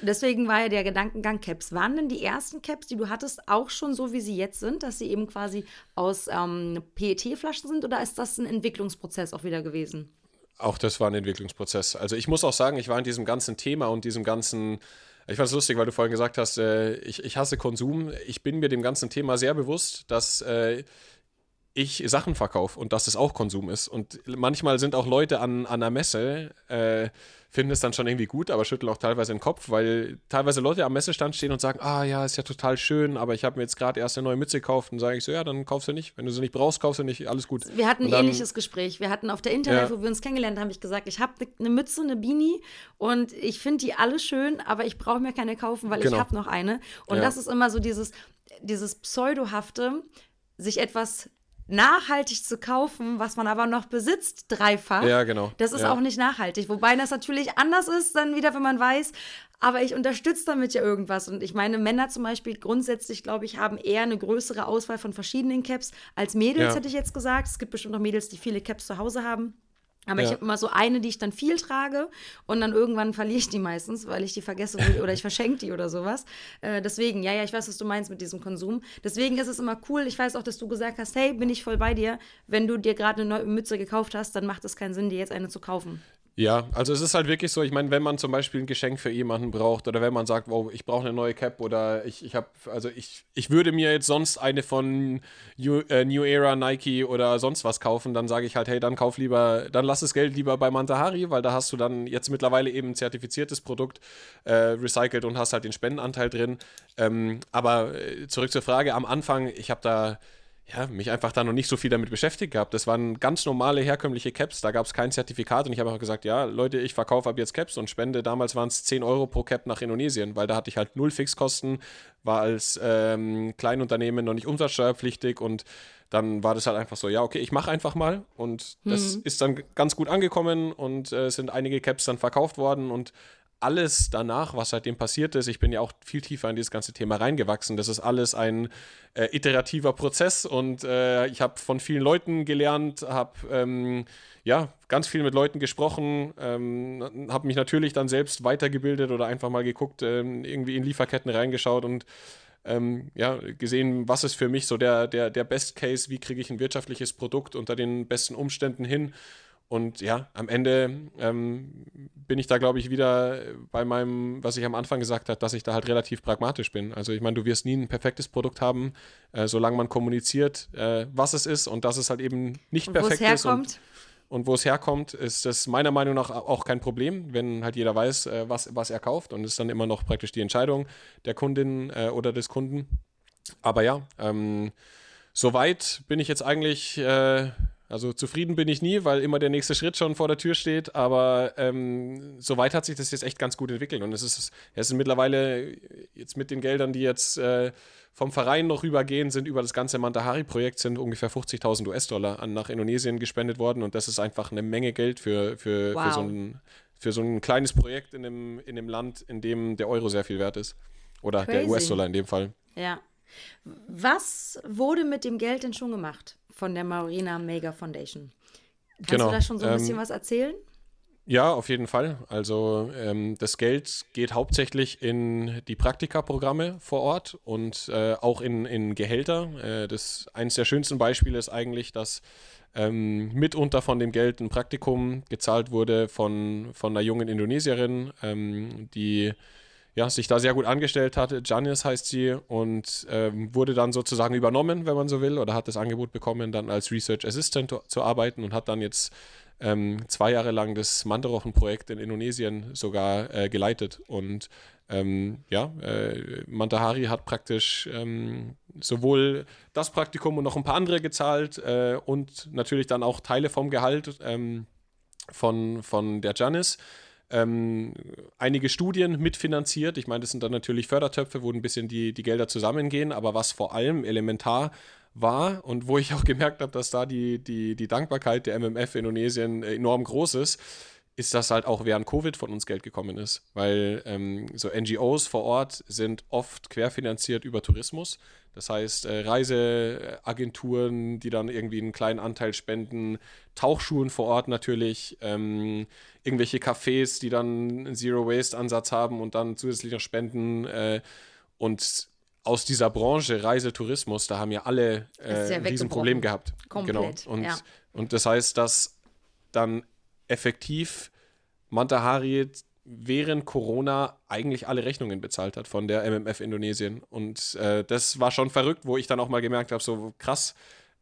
Deswegen war ja der Gedankengang Caps. Waren denn die ersten Caps, die du hattest, auch schon so, wie sie jetzt sind, dass sie eben quasi aus ähm, PET-Flaschen sind oder ist das ein Entwicklungsprozess auch wieder gewesen? Auch das war ein Entwicklungsprozess. Also ich muss auch sagen, ich war in diesem ganzen Thema und diesem ganzen ich fand es lustig, weil du vorhin gesagt hast, äh, ich, ich hasse Konsum. Ich bin mir dem ganzen Thema sehr bewusst, dass äh, ich Sachen verkaufe und dass es auch Konsum ist. Und manchmal sind auch Leute an, an einer Messe, äh, finden es dann schon irgendwie gut, aber schütteln auch teilweise den Kopf, weil teilweise Leute am Messestand stehen und sagen, ah ja, ist ja total schön, aber ich habe mir jetzt gerade erst eine neue Mütze gekauft und sage ich so, ja, dann kaufst du nicht. Wenn du sie nicht brauchst, kaufst du nicht, alles gut. Wir hatten ein ähnliches Gespräch. Wir hatten auf der Internet, ja. wo wir uns kennengelernt haben, ich gesagt, ich habe eine Mütze, eine Beanie und ich finde die alle schön, aber ich brauche mir keine kaufen, weil genau. ich habe noch eine. Und ja. das ist immer so dieses, dieses pseudohafte, sich etwas nachhaltig zu kaufen, was man aber noch besitzt, dreifach. Ja, genau. Das ist ja. auch nicht nachhaltig. Wobei das natürlich anders ist, dann wieder, wenn man weiß, aber ich unterstütze damit ja irgendwas. Und ich meine, Männer zum Beispiel grundsätzlich, glaube ich, haben eher eine größere Auswahl von verschiedenen Caps als Mädels, Ja. hätte ich jetzt gesagt. Es gibt bestimmt noch Mädels, die viele Caps zu Hause haben. Aber ich Ja. habe immer so eine, die ich dann viel trage und dann irgendwann verliere ich die meistens, weil ich die vergesse oder ich verschenke die oder sowas. Äh, deswegen, ja, ja, ich weiß, was du meinst mit diesem Konsum. Deswegen ist es immer cool. Ich weiß auch, dass du gesagt hast, hey, bin ich voll bei dir. Wenn du dir gerade eine neue Mütze gekauft hast, dann macht es keinen Sinn, dir jetzt eine zu kaufen. Ja, also es ist halt wirklich so, ich meine, wenn man zum Beispiel ein Geschenk für jemanden braucht oder wenn man sagt, wow, ich brauche eine neue Cap oder ich, ich habe, also ich, ich würde mir jetzt sonst eine von New, äh, New Era, Nike oder sonst was kaufen, dann sage ich halt, hey, dann kauf lieber, dann lass das Geld lieber bei Mantahari, weil da hast du dann jetzt mittlerweile eben ein zertifiziertes Produkt äh, recycelt und hast halt den Spendenanteil drin. Ähm, aber äh, zurück zur Frage, am Anfang, ich habe da ja, mich einfach da noch nicht so viel damit beschäftigt gehabt. Das waren ganz normale, herkömmliche Caps, da gab es kein Zertifikat und ich habe einfach gesagt, ja, Leute, ich verkaufe ab jetzt Caps und spende, damals waren es 10 Euro pro Cap nach Indonesien, weil da hatte ich halt null Fixkosten, war als ähm, Kleinunternehmen noch nicht umsatzsteuerpflichtig und dann war das halt einfach so, ja, okay, ich mache einfach mal und das ist dann ganz gut angekommen und äh, es sind einige Caps dann verkauft worden und alles danach, was seitdem passiert ist, ich bin ja auch viel tiefer in dieses ganze Thema reingewachsen. Das ist alles ein äh, iterativer Prozess und äh, ich habe von vielen Leuten gelernt, habe ähm, ja ganz viel mit Leuten gesprochen, ähm, habe mich natürlich dann selbst weitergebildet oder einfach mal geguckt, ähm, irgendwie in Lieferketten reingeschaut und ähm, ja, gesehen, was ist für mich so der, der, der Best Case, wie kriege ich ein wirtschaftliches Produkt unter den besten Umständen hin. Und ja, am Ende ähm, bin ich da, glaube ich, wieder bei meinem, was ich am Anfang gesagt habe, dass ich da halt relativ pragmatisch bin. Also ich meine, du wirst nie ein perfektes Produkt haben, äh, solange man kommuniziert, äh, was es ist und dass es halt eben nicht Und perfekt ist. Und, und wo es herkommt, ist das meiner Meinung nach auch kein Problem, wenn halt jeder weiß, äh, was, was er kauft. Und es ist dann immer noch praktisch die Entscheidung der Kundin äh, oder des Kunden. Aber ja, ähm, soweit bin ich jetzt eigentlich, äh, also zufrieden bin ich nie, weil immer der nächste Schritt schon vor der Tür steht. Aber ähm, soweit hat sich das jetzt echt ganz gut entwickelt. Und es ist, es sind mittlerweile jetzt mit den Geldern, die jetzt äh, vom Verein noch rübergehen, sind über das ganze Mantahari-Projekt sind ungefähr 50.000 US-Dollar an nach Indonesien gespendet worden. Und das ist einfach eine Menge Geld für, für, Wow. für, so, ein, für so ein kleines Projekt in einem, in einem Land, in dem der Euro sehr viel wert ist. Oder der Crazy. US-Dollar in dem Fall. Ja. Was wurde mit dem Geld denn schon gemacht von der Marina Mega Foundation? Kannst Genau, du da schon so ein bisschen ähm, was erzählen? Ja, auf jeden Fall. Also ähm, das Geld geht hauptsächlich in die Praktikaprogramme vor Ort und äh, auch in, in Gehälter. Äh, das eines der schönsten Beispiele ist eigentlich, dass ähm, mitunter von dem Geld ein Praktikum gezahlt wurde von, von einer jungen Indonesierin, ähm, die ja, sich da sehr gut angestellt hatte. Janice heißt sie und ähm, wurde dann sozusagen übernommen, wenn man so will, oder hat das Angebot bekommen, dann als Research Assistant zu- arbeiten und hat dann jetzt ähm, zwei Jahre lang das Mandarochen-Projekt in Indonesien sogar äh, geleitet. Und ähm, ja, äh, Mantahari hat praktisch ähm, sowohl das Praktikum und noch ein paar andere gezahlt äh, und natürlich dann auch Teile vom Gehalt ähm, von, von der Janice. Ähm, einige Studien mitfinanziert. Ich meine, das sind dann natürlich Fördertöpfe, wo ein bisschen die, die Gelder zusammengehen, aber was vor allem elementar war und wo ich auch gemerkt habe, dass da die, die, die Dankbarkeit der MMF Indonesien enorm groß ist, ist, dass halt auch während Covid von uns Geld gekommen ist. Weil ähm, so NGOs vor Ort sind oft querfinanziert über Tourismus. Das heißt, äh, Reiseagenturen, die dann irgendwie einen kleinen Anteil spenden, Tauchschulen vor Ort natürlich, ähm, irgendwelche Cafés, die dann einen Zero-Waste-Ansatz haben und dann zusätzlich noch spenden. Äh, und aus dieser Branche Reisetourismus, da haben ja alle äh, ja ein Riesenproblem gehabt. Komplett, Genau. Und, ja. und das heißt, dass dann effektiv Mantahari während Corona eigentlich alle Rechnungen bezahlt hat von der MMF Indonesien. Und äh, das war schon verrückt, wo ich dann auch mal gemerkt habe, so krass,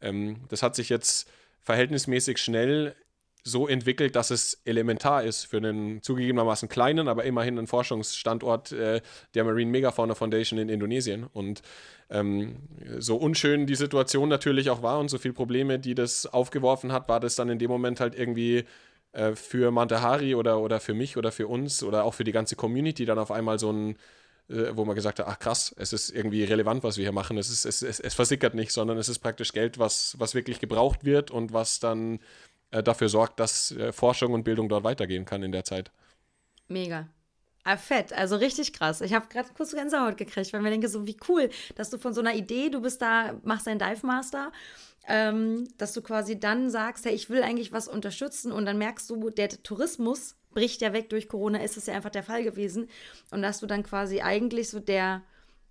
ähm, das hat sich jetzt verhältnismäßig schnell so entwickelt, dass es elementar ist für einen zugegebenermaßen kleinen, aber immerhin einen Forschungsstandort äh, der Marine Megafauna Foundation in Indonesien. Und ähm, so unschön die Situation natürlich auch war und so viele Probleme, die das aufgeworfen hat, war das dann in dem Moment halt irgendwie äh, für Mantahari oder, oder für mich oder für uns oder auch für die ganze Community dann auf einmal so ein, äh, wo man gesagt hat, ach krass, es ist irgendwie relevant, was wir hier machen. Es, ist, es, es, es versickert nicht, sondern es ist praktisch Geld, was, was wirklich gebraucht wird und was dann äh, dafür sorgt, dass äh, Forschung und Bildung dort weitergehen kann in der Zeit. Mega. Ah, fett, also richtig krass. Ich habe gerade kurz Gänsehaut gekriegt, weil mir denke, so wie cool, dass du von so einer Idee, du bist da, machst deinen Dive Master, ähm, dass du quasi dann sagst, hey, ich will eigentlich was unterstützen und dann merkst du, der Tourismus bricht ja weg durch Corona, ist es ja einfach der Fall gewesen und dass du dann quasi eigentlich so der,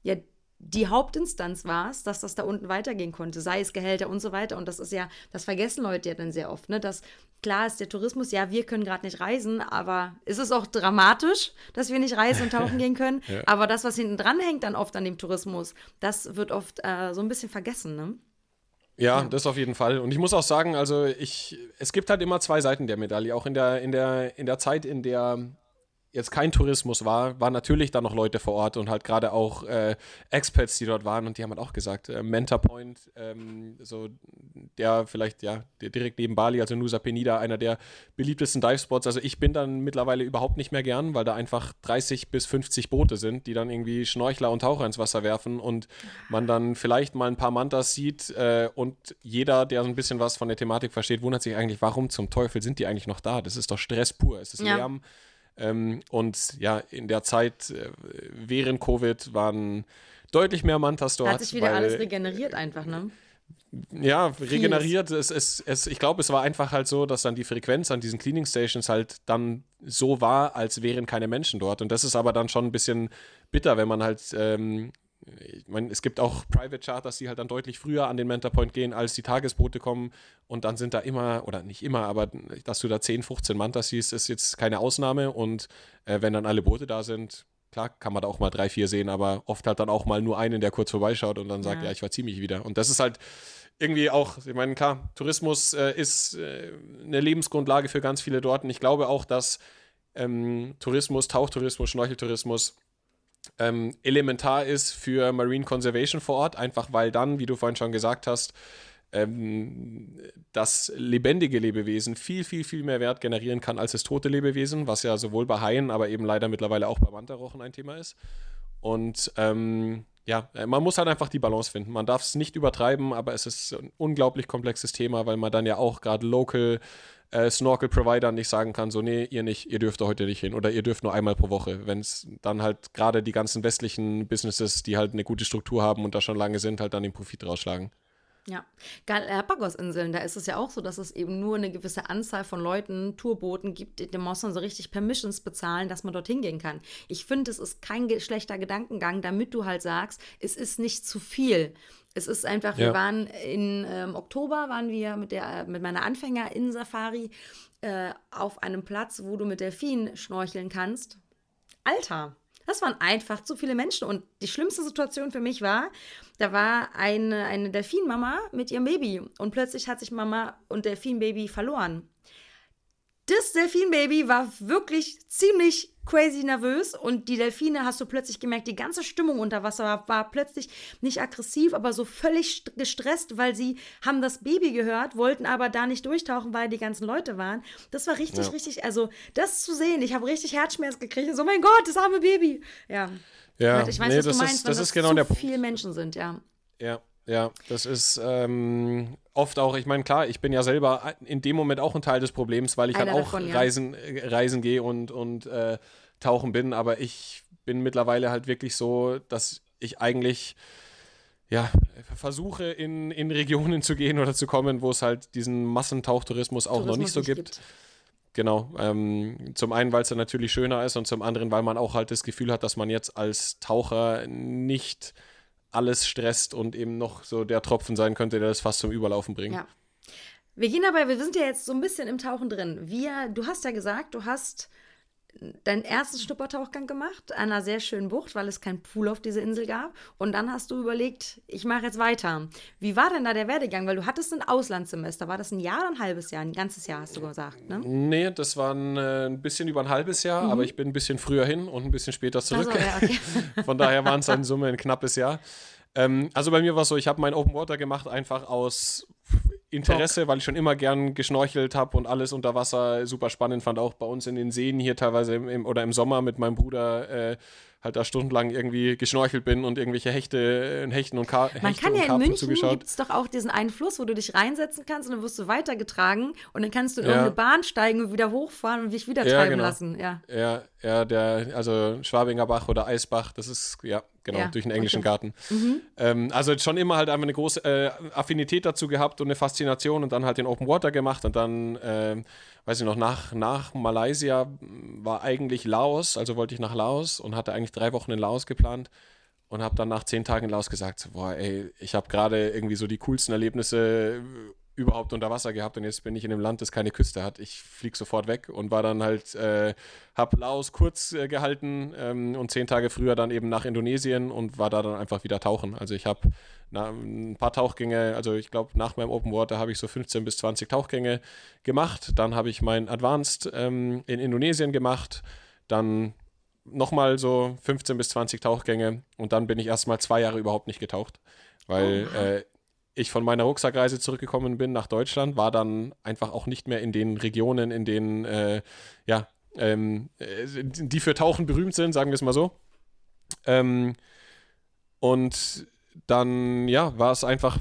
ja, die Hauptinstanz warst, dass das da unten weitergehen konnte, sei es Gehälter und so weiter. Und das ist ja, das vergessen Leute ja dann sehr oft, ne? Dass klar ist der Tourismus, ja, wir können gerade nicht reisen, aber ist es auch dramatisch, dass wir nicht reisen und tauchen gehen können. ja. Aber das, was hinten dran hängt, dann oft an dem Tourismus, das wird oft äh, so ein bisschen vergessen, ne? Ja, ja, das auf jeden Fall. Und ich muss auch sagen, also ich, es gibt halt immer zwei Seiten der Medaille. Auch in der, in der, in der Zeit, in der jetzt kein Tourismus war, waren natürlich da noch Leute vor Ort und halt gerade auch äh, Expats, die dort waren und die haben halt auch gesagt, äh, Mentor Point, ähm, so der vielleicht ja der direkt neben Bali, also Nusa Penida, einer der beliebtesten Divespots. Also ich bin dann mittlerweile überhaupt nicht mehr gern, weil da einfach 30 bis 50 Boote sind, die dann irgendwie Schnorchler und Taucher ins Wasser werfen und man dann vielleicht mal ein paar Mantas sieht äh, und jeder, der so ein bisschen was von der Thematik versteht, wundert sich eigentlich, warum zum Teufel sind die eigentlich noch da? Das ist doch Stress pur, es ist ja. Lärm ähm, und ja, in der Zeit äh, während Covid waren deutlich mehr Mantas dort. Hat sich wieder weil, alles regeneriert einfach, ne? Ja, regeneriert. Es, es, es, ich glaube, es war einfach halt so, dass dann die Frequenz an diesen Cleaning Stations halt dann so war, als wären keine Menschen dort. Und das ist aber dann schon ein bisschen bitter, wenn man halt ähm, ich meine, es gibt auch Private Charters, die halt dann deutlich früher an den Mentor Point gehen, als die Tagesboote kommen. Und dann sind da immer, oder nicht immer, aber dass du da 10, 15 Mantas siehst, ist jetzt keine Ausnahme. Und äh, wenn dann alle Boote da sind, klar, kann man da auch mal drei, vier sehen, aber oft halt dann auch mal nur einen, der kurz vorbeischaut und dann sagt, ja, ja ich verziehe mich wieder. Und das ist halt irgendwie auch, ich meine, klar, Tourismus äh, ist äh, eine Lebensgrundlage für ganz viele dort. Und ich glaube auch, dass ähm, Tourismus, Tauchtourismus, Schnorcheltourismus, ähm, elementar ist für Marine Conservation vor Ort, einfach weil dann, wie du vorhin schon gesagt hast, ähm, das lebendige Lebewesen viel, viel, viel mehr Wert generieren kann als das tote Lebewesen, was ja sowohl bei Haien, aber eben leider mittlerweile auch bei Mantarochen ein Thema ist. Und ähm, ja, man muss halt einfach die Balance finden. Man darf es nicht übertreiben, aber es ist ein unglaublich komplexes Thema, weil man dann ja auch gerade local äh, Snorkel-Provider nicht sagen kann, so, nee, ihr nicht, ihr dürft heute nicht hin oder ihr dürft nur einmal pro Woche. Wenn es dann halt gerade die ganzen westlichen Businesses, die halt eine gute Struktur haben und da schon lange sind, halt dann den Profit rausschlagen. Ja, Galapagos-Inseln, da ist es ja auch so, dass es eben nur eine gewisse Anzahl von Leuten, Tourbooten gibt, dem muss man so richtig Permissions bezahlen, dass man dorthin gehen kann. Ich finde, es ist kein schlechter Gedankengang, damit du halt sagst, es ist nicht zu viel. Es ist einfach, ja. wir waren in ähm, Oktober, waren wir mit, der, mit meiner Anfänger in Safari äh, auf einem Platz, wo du mit Delfinen schnorcheln kannst. Alter, das waren einfach zu viele Menschen. Und die schlimmste Situation für mich war, da war eine, eine Delfinmama mit ihrem Baby. Und plötzlich hat sich Mama und Delfinbaby verloren. Das Delfinbaby war wirklich ziemlich crazy nervös und die Delfine hast du plötzlich gemerkt, die ganze Stimmung unter Wasser war, war, plötzlich nicht aggressiv, aber so völlig gestresst, weil sie haben das Baby gehört, wollten aber da nicht durchtauchen, weil die ganzen Leute waren. Das war richtig, ja. richtig, also das zu sehen, ich habe richtig Herzschmerz gekriegt. So, mein Gott, das arme Baby. Ja. Ja, ich weiß, nee, was du meinst, ist, das, ist genau der Punkt. viele Menschen sind, ja. Ja, ja, das ist ähm, oft auch, ich meine, klar, ich bin ja selber in dem Moment auch ein Teil des Problems, weil ich Einer halt auch davon, ja. reisen, äh, reisen gehe und, und äh, tauchen bin, aber ich bin mittlerweile halt wirklich so, dass ich eigentlich ja, versuche in, in Regionen zu gehen oder zu kommen, wo es halt diesen Massentauchtourismus auch Tourismus noch nicht so gibt. gibt. Genau. Ähm, zum einen, weil es dann natürlich schöner ist und zum anderen, weil man auch halt das Gefühl hat, dass man jetzt als Taucher nicht alles stresst und eben noch so der Tropfen sein könnte, der das fast zum Überlaufen bringt. Ja. Wir gehen aber, wir sind ja jetzt so ein bisschen im Tauchen drin. Wir, du hast ja gesagt, du hast deinen ersten Schnuppertauchgang gemacht an einer sehr schönen Bucht, weil es keinen Pool auf dieser Insel gab. Und dann hast du überlegt, ich mache jetzt weiter. Wie war denn da der Werdegang? Weil du hattest ein Auslandssemester. War das ein Jahr oder ein halbes Jahr? Ein ganzes Jahr, hast du gesagt, ne? Nee, das war ein, äh, ein bisschen über ein halbes Jahr, mhm. aber ich bin ein bisschen früher hin und ein bisschen später zurück. So, ja, okay. Von daher waren es in Summe ein knappes Jahr. Ähm, also bei mir war es so, ich habe mein Open Water gemacht, einfach aus Interesse, Bock. weil ich schon immer gern geschnorchelt habe und alles unter Wasser super spannend fand. Auch bei uns in den Seen hier teilweise im, im oder im Sommer mit meinem Bruder äh, halt da stundenlang irgendwie geschnorchelt bin und irgendwelche Hechte, äh, Hechten und Ka Man Hechte kann ja in Karpfen München gibt es doch auch diesen einen Fluss, wo du dich reinsetzen kannst und dann wirst du weitergetragen und dann kannst du in Ja. irgendeine Bahn steigen und wieder hochfahren und dich wieder Ja, treiben genau. lassen. Ja. Ja, ja, der, also Schwabinger Bach oder Eisbach, das ist, ja, genau, Ja, durch den englischen okay. Garten. Ähm, also schon immer halt einfach eine große äh, Affinität dazu gehabt und eine Faszination und dann halt den Open Water gemacht und dann, ähm, weiß ich noch, nach, nach Malaysia war eigentlich Laos, also wollte ich nach Laos und hatte eigentlich drei Wochen in Laos geplant und habe dann nach zehn Tagen in Laos gesagt, boah, ey, ich habe gerade irgendwie so die coolsten Erlebnisse überhaupt unter Wasser gehabt und jetzt bin ich in einem Land, das keine Küste hat. Ich fliege sofort weg und war dann halt, äh, hab Laos kurz äh, gehalten ähm, und zehn Tage früher dann eben nach Indonesien und war da dann einfach wieder tauchen. Also ich habe ein paar Tauchgänge, also ich glaube nach meinem Open Water habe ich so 15 bis 20 Tauchgänge gemacht. Dann habe ich mein Advanced ähm, in Indonesien gemacht. Dann nochmal so 15 bis 20 Tauchgänge und dann bin ich erstmal zwei Jahre überhaupt nicht getaucht, weil äh, ich von meiner Rucksackreise zurückgekommen bin nach Deutschland, war dann einfach auch nicht mehr in den Regionen, in denen, äh, ja, ähm, äh, die für Tauchen berühmt sind, sagen wir es mal so. Ähm, und dann, ja, war es einfach.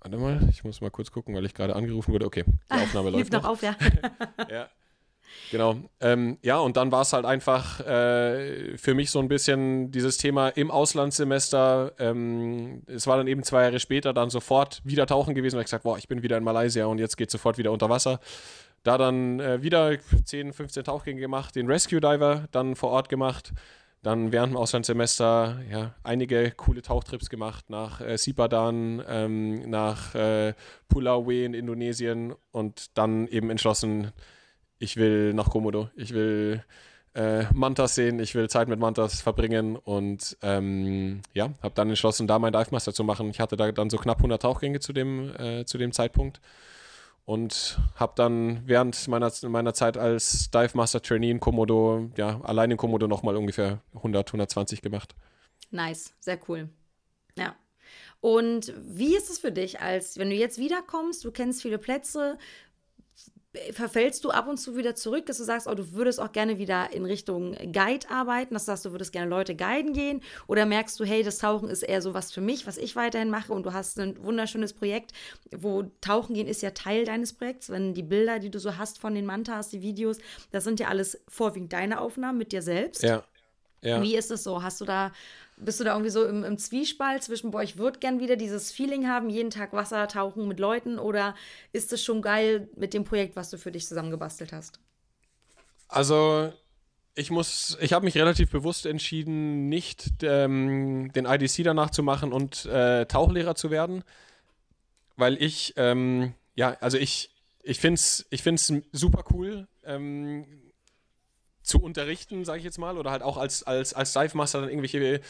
Warte mal, ich muss mal kurz gucken, weil ich gerade angerufen wurde. Okay, die Aufnahme läuft Hilf noch noch. auf, ja. Ja. Genau. Ähm, ja, und dann war es halt einfach äh, für mich so ein bisschen dieses Thema im Auslandssemester. Ähm, es war dann eben zwei Jahre später dann sofort wieder tauchen gewesen, weil ich gesagt, boah, ich bin wieder in Malaysia und jetzt geht sofort wieder unter Wasser. Da dann äh, wieder 10, 15 Tauchgänge gemacht, den Rescue Diver dann vor Ort gemacht. Dann während dem Auslandssemester ja, einige coole Tauchtrips gemacht nach äh, Sipadan, ähm, nach äh, Pulau in Indonesien und dann eben entschlossen, ich will nach Komodo, ich will äh, Mantas sehen, ich will Zeit mit Mantas verbringen und ähm, ja, habe dann entschlossen, da meinen Dive Master zu machen. Ich hatte da dann so knapp 100 Tauchgänge zu dem, äh, zu dem Zeitpunkt und habe dann während meiner, meiner Zeit als Dive Master Trainee in Komodo, ja, allein in Komodo nochmal ungefähr 100, 120 gemacht. Nice, sehr cool. Ja. Und wie ist es für dich, als wenn du jetzt wiederkommst, du kennst viele Plätze, verfällst du ab und zu wieder zurück, dass du sagst, oh, du würdest auch gerne wieder in Richtung Guide arbeiten, dass du sagst, du würdest gerne Leute guiden gehen? Oder merkst du, hey, das Tauchen ist eher so was für mich, was ich weiterhin mache und du hast ein wunderschönes Projekt, wo Tauchen gehen ist ja Teil deines Projekts, wenn die Bilder, die du so hast von den Mantas, die Videos, das sind ja alles vorwiegend deine Aufnahmen mit dir selbst. Ja. ja. Wie ist es so? Hast du da, bist du da irgendwie so im, im Zwiespalt zwischen, boah, ich würde gern wieder dieses Feeling haben, jeden Tag Wasser tauchen mit Leuten oder ist es schon geil mit dem Projekt, was du für dich zusammengebastelt hast? Also, ich muss, ich habe mich relativ bewusst entschieden, nicht ähm, den IDC danach zu machen und äh, Tauchlehrer zu werden, weil ich, ähm, ja, also ich, ich finde es ich find's super cool, ähm, zu unterrichten, sage ich jetzt mal, oder halt auch als, als, als Dive Master dann irgendwelche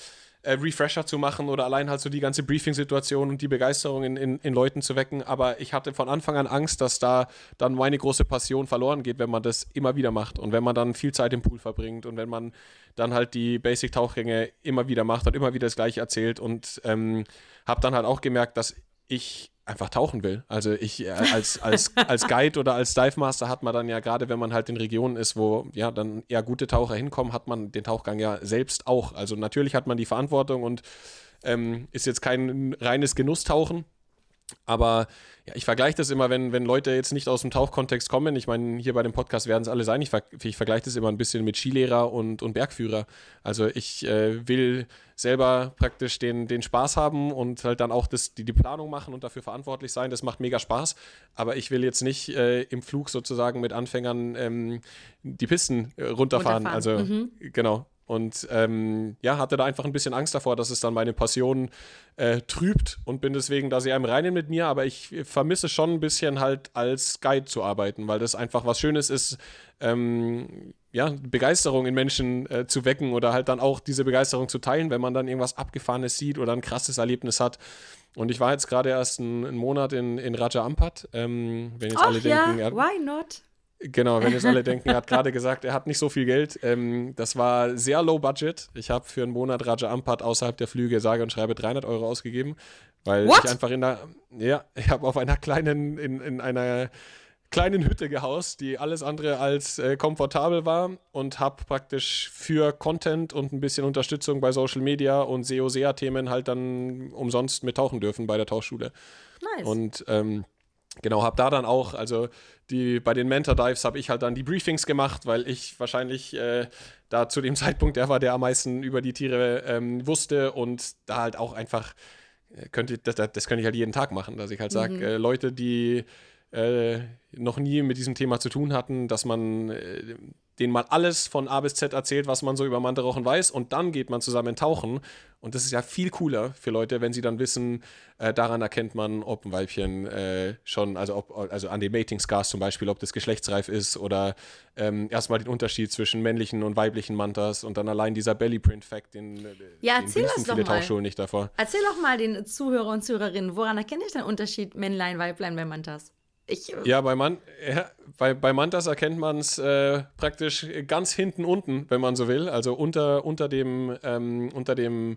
äh, Refresher zu machen oder allein halt so die ganze Briefing-Situation und die Begeisterung in, in, in Leuten zu wecken. Aber ich hatte von Anfang an Angst, dass da dann meine große Passion verloren geht, wenn man das immer wieder macht und wenn man dann viel Zeit im Pool verbringt und wenn man dann halt die Basic-Tauchgänge immer wieder macht und immer wieder das Gleiche erzählt und ähm, habe dann halt auch gemerkt, dass ich einfach tauchen will. Also ich äh, als, als, als Guide oder als Dive Master hat man dann ja gerade, wenn man halt in Regionen ist, wo ja dann eher gute Taucher hinkommen, hat man den Tauchgang ja selbst auch. Also natürlich hat man die Verantwortung und ähm, ist jetzt kein reines Genusstauchen. Aber ja, ich vergleiche das immer, wenn, wenn Leute jetzt nicht aus dem Tauchkontext kommen. Ich meine, hier bei dem Podcast werden es alle sein. Ich, ver ich vergleiche das immer ein bisschen mit Skilehrer und, und Bergführer. Also ich äh, will selber praktisch den, den Spaß haben und halt dann auch das, die, die Planung machen und dafür verantwortlich sein. Das macht mega Spaß. Aber ich will jetzt nicht äh, im Flug sozusagen mit Anfängern ähm, die Pisten äh, runterfahren. Runterfahren. Also Mhm. genau. Und ähm, ja, hatte da einfach ein bisschen Angst davor, dass es dann meine Passion äh, trübt und bin deswegen da sehr im Reinen mit mir. Aber ich vermisse schon ein bisschen halt als Guide zu arbeiten, weil das einfach was Schönes ist, ähm, ja, Begeisterung in Menschen äh, zu wecken oder halt dann auch diese Begeisterung zu teilen, wenn man dann irgendwas Abgefahrenes sieht oder ein krasses Erlebnis hat. Und ich war jetzt gerade erst einen, einen Monat in, in Raja Ampat. Ähm, wenn jetzt Ach alle ja, denken, er, why not? Genau, wenn jetzt alle denken, er hat gerade gesagt, er hat nicht so viel Geld. Ähm, das war sehr low budget. Ich habe für einen Monat Raja Ampat außerhalb der Flüge sage und schreibe 300 Euro ausgegeben, weil What? ich einfach in der, ja, ich habe auf einer kleinen, in, in einer kleinen Hütte gehaust, die alles andere als äh, komfortabel war und habe praktisch für Content und ein bisschen Unterstützung bei Social Media und SEO-SEA-Themen halt dann umsonst mittauchen dürfen bei der Tauchschule. Nice. Und ähm, genau, habe da dann auch, also die, bei den Mentor Dives habe ich halt dann die Briefings gemacht, weil ich wahrscheinlich äh, da zu dem Zeitpunkt der war, der am meisten über die Tiere ähm, wusste und da halt auch einfach äh, könnte, das, das könnte ich halt jeden Tag machen, dass ich halt sage, Mhm. äh, Leute, die äh, noch nie mit diesem Thema zu tun hatten, dass man äh, denen mal alles von A bis Z erzählt, was man so über Mantarochen weiß und dann geht man zusammen tauchen und das ist ja viel cooler für Leute, wenn sie dann wissen, äh, daran erkennt man, ob ein Weibchen äh, schon, also ob, also an den Mating-Scars zum Beispiel, ob das geschlechtsreif ist oder ähm, erstmal den Unterschied zwischen männlichen und weiblichen Mantas und dann allein dieser Belly-Print-Fact, den, äh, Ja, den erzähl das doch viele mal. Tauchschulen nicht davor. Erzähl doch mal den Zuhörer und Zuhörerinnen, woran erkenne ich den Unterschied Männlein, Weiblein bei Mantas? Ich, äh, Ja, bei, Man ja, bei, bei Mantas erkennt man es äh, praktisch ganz hinten unten, wenn man so will. Also unter, unter dem, ähm, unter dem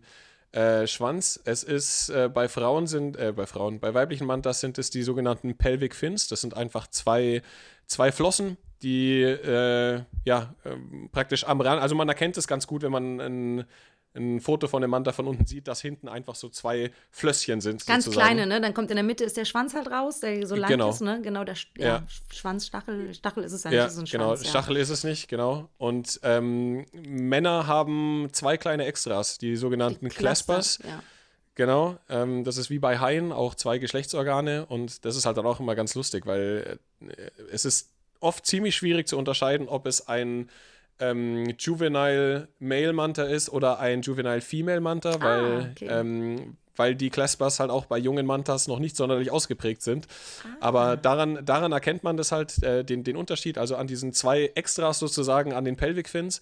äh, Schwanz. Es ist äh, bei Frauen sind, äh, bei Frauen, bei weiblichen Mantas sind es die sogenannten Pelvic Fins. Das sind einfach zwei, zwei Flossen, die äh, ja ähm, praktisch am Rand, also man erkennt es ganz gut, wenn man ein, ein Foto von dem Manta von unten sieht, dass hinten einfach so zwei Flösschen sind. ganz sozusagen. kleine, ne? Dann kommt in der Mitte ist der Schwanz halt raus, der so lang Genau. ist, ne? Genau, der ja. Ja. Schwanz, Stachel, Stachel ist es ja Ja, ist ein genau. Schwanz. ja. Stachel ist es nicht, genau. Und ähm, Männer haben zwei kleine Extras, die sogenannten Claspers. Ja. Genau. Ähm, das ist wie bei Haien auch zwei Geschlechtsorgane und das ist halt dann auch immer ganz lustig, weil äh, es ist oft ziemlich schwierig zu unterscheiden, ob es ein ähm, Juvenile Male Manta ist oder ein Juvenile Female Manta, weil, Ah, okay. ähm, weil die Claspers halt auch bei jungen Mantas noch nicht sonderlich ausgeprägt sind. Ah. Aber daran, daran erkennt man das halt, äh, den, den Unterschied, also an diesen zwei Extras sozusagen an den Pelvic Fins.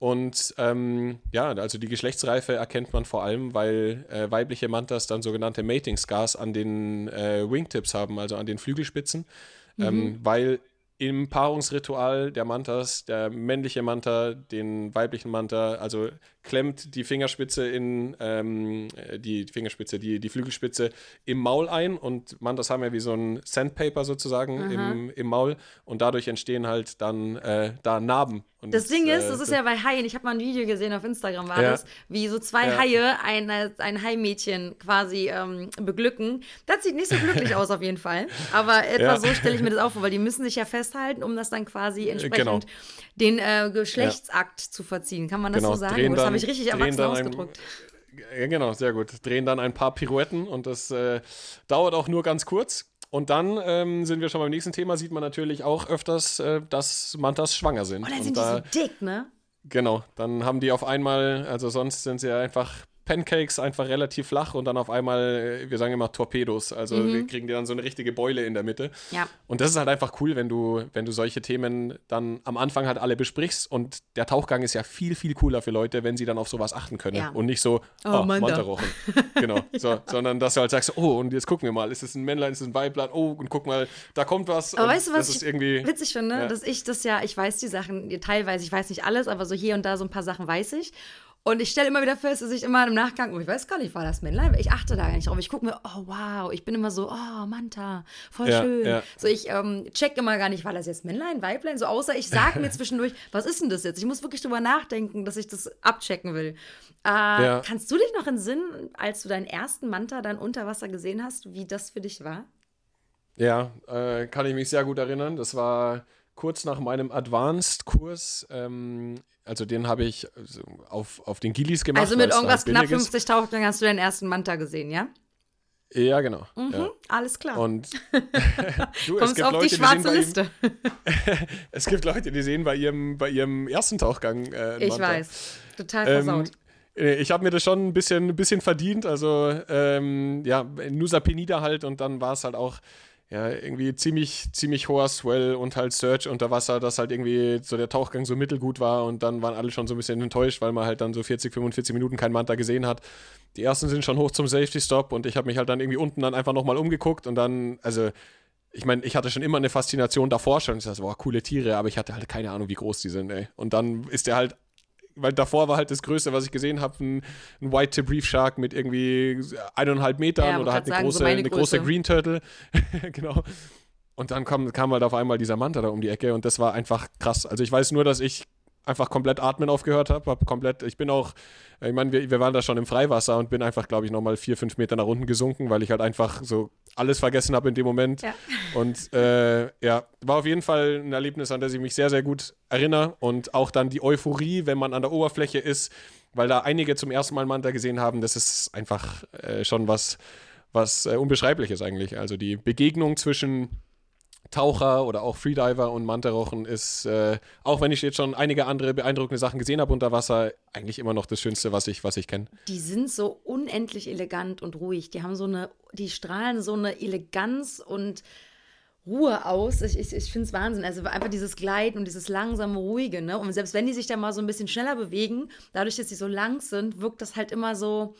Und ähm, ja, also die Geschlechtsreife erkennt man vor allem, weil äh, weibliche Mantas dann sogenannte Mating Scars an den äh, Wingtips haben, also an den Flügelspitzen, ähm, weil im Paarungsritual der Mantas, der männliche Manta, den weiblichen Manta, also klemmt die Fingerspitze in ähm, äh, die, Fingerspitze, die, die Flügelspitze im Maul ein und Mantas haben ja wie so ein Sandpaper sozusagen im, im Maul und dadurch entstehen halt dann äh, da Narben. Und, Das Ding ist, äh, das ist ja bei Haien, ich habe mal ein Video gesehen auf Instagram, war Ja. das, wie so zwei Ja. Haie ein, ein Haimädchen quasi ähm, beglücken. Das sieht nicht so glücklich aus auf jeden Fall, aber etwa Ja. so stelle ich mir das auch vor, weil die müssen sich ja festhalten, um das dann quasi entsprechend genau. den äh, Geschlechtsakt zu verziehen. Kann man das Genau, so sagen? drehen das habe ich richtig erwachsen ausgedrückt. Ja, genau, sehr gut. Drehen dann ein paar Pirouetten und das äh, dauert auch nur ganz kurz. Und dann ähm, sind wir schon beim nächsten Thema, sieht man natürlich auch öfters, äh, dass Mantas schwanger sind. Oh, dann und sind die da, so dick, ne? Genau, dann haben die auf einmal, also sonst sind sie ja einfach Pancakes, einfach relativ flach und dann auf einmal, äh, wir sagen immer Torpedos, also wir kriegen die dann so eine richtige Beule in der Mitte. Mhm. Ja. Und das ist halt einfach cool, wenn du, wenn du solche Themen dann am Anfang halt alle besprichst und der Tauchgang ist ja viel, viel cooler für Leute, wenn sie dann auf sowas achten können Ja. und nicht so, Oh, oh, Manta. Mantarochen. genau, so, sondern dass du halt sagst, oh, und jetzt gucken wir mal, ist es ein Männlein, ist es ein Weiblein, oh, und guck mal, da kommt was. Aber weißt du, was ich witzig finde? Ja. Dass ich das ja, ich weiß die Sachen teilweise, ich weiß nicht alles, aber so hier und da so ein paar Sachen weiß ich. Und ich stelle immer wieder fest, dass ich immer im Nachgang, oh, ich weiß gar nicht, war das Männlein? Ich achte da gar nicht drauf. Ich gucke mir, oh wow, ich bin immer so, oh Manta, voll Ja, schön. ja. So, ich ähm, check immer gar nicht, war das jetzt Männlein, Weiblein? So, außer ich sage mir zwischendurch, was ist denn das jetzt? Ich muss wirklich drüber nachdenken, dass ich das abchecken will. Äh, Ja. Kannst du dich noch entsinnen, als du deinen ersten Manta dann unter Wasser gesehen hast, wie das für dich war? Ja, äh, kann ich mich sehr gut erinnern. Das war kurz nach meinem Advanced-Kurs. Ähm, also den habe ich also auf, auf den Gilis gemacht. Also mit irgendwas knapp billig ist. 50 Tauchgängen hast du deinen ersten Manta gesehen, ja? Ja, genau. Mhm, Ja. alles klar. Und du, es Kommst gibt, auf Leute, die die schwarze ihm, Liste. es gibt Leute, die sehen bei ihrem, bei ihrem ersten Tauchgang äh, Ich Manta. weiß. Total Ähm, versaut. äh, ich habe mir das schon ein bisschen, ein bisschen verdient. Also, ähm, ja, Nusa Penida halt und dann war es halt auch ja, irgendwie ziemlich, ziemlich hoher Swell und halt Search unter Wasser, dass halt irgendwie so der Tauchgang so mittelgut war und dann waren alle schon so ein bisschen enttäuscht, weil man halt dann so 40, 45 Minuten kein Manta gesehen hat. Die ersten sind schon hoch zum Safety Stop und ich habe mich halt dann irgendwie unten dann einfach nochmal umgeguckt und dann, also ich meine, ich hatte schon immer eine Faszination davor schon. Ich dachte, boah, coole Tiere, aber ich hatte halt keine Ahnung, wie groß die sind, ey. Und dann ist der halt, weil davor war halt das Größte, was ich gesehen habe, ein, ein White Tip Reef Shark mit irgendwie eineinhalb Metern Ja, oder halt eine sagen, so große, meine eine große. Green Turtle. genau. Und dann kam, kam halt auf einmal dieser Manta da um die Ecke und das war einfach krass. Also ich weiß nur, dass ich einfach komplett atmen aufgehört habe. Hab komplett, ich bin auch, ich meine, wir, wir waren da schon im Freiwasser und bin einfach, glaube ich, nochmal vier, fünf Meter nach unten gesunken, weil ich halt einfach so alles vergessen habe in dem Moment. Ja. Und äh, ja, war auf jeden Fall ein Erlebnis, an das ich mich sehr, sehr gut erinnere. Und auch dann die Euphorie, wenn man an der Oberfläche ist, weil da einige zum ersten Mal Manta gesehen haben, das ist einfach äh, schon was, was äh, Unbeschreibliches eigentlich. Also die Begegnung zwischen Taucher oder auch Freediver und Mantarochen ist, äh, auch wenn ich jetzt schon einige andere beeindruckende Sachen gesehen habe unter Wasser, eigentlich immer noch das Schönste, was ich, was ich kenne. Die sind so unendlich elegant und ruhig. Die haben so eine, die strahlen so eine Eleganz und Ruhe aus. Ich, ich, ich finde es Wahnsinn. Also einfach dieses Gleiten und dieses langsame, ruhige. Ne? Und selbst wenn die sich dann mal so ein bisschen schneller bewegen, dadurch, dass sie so lang sind, wirkt das halt immer so,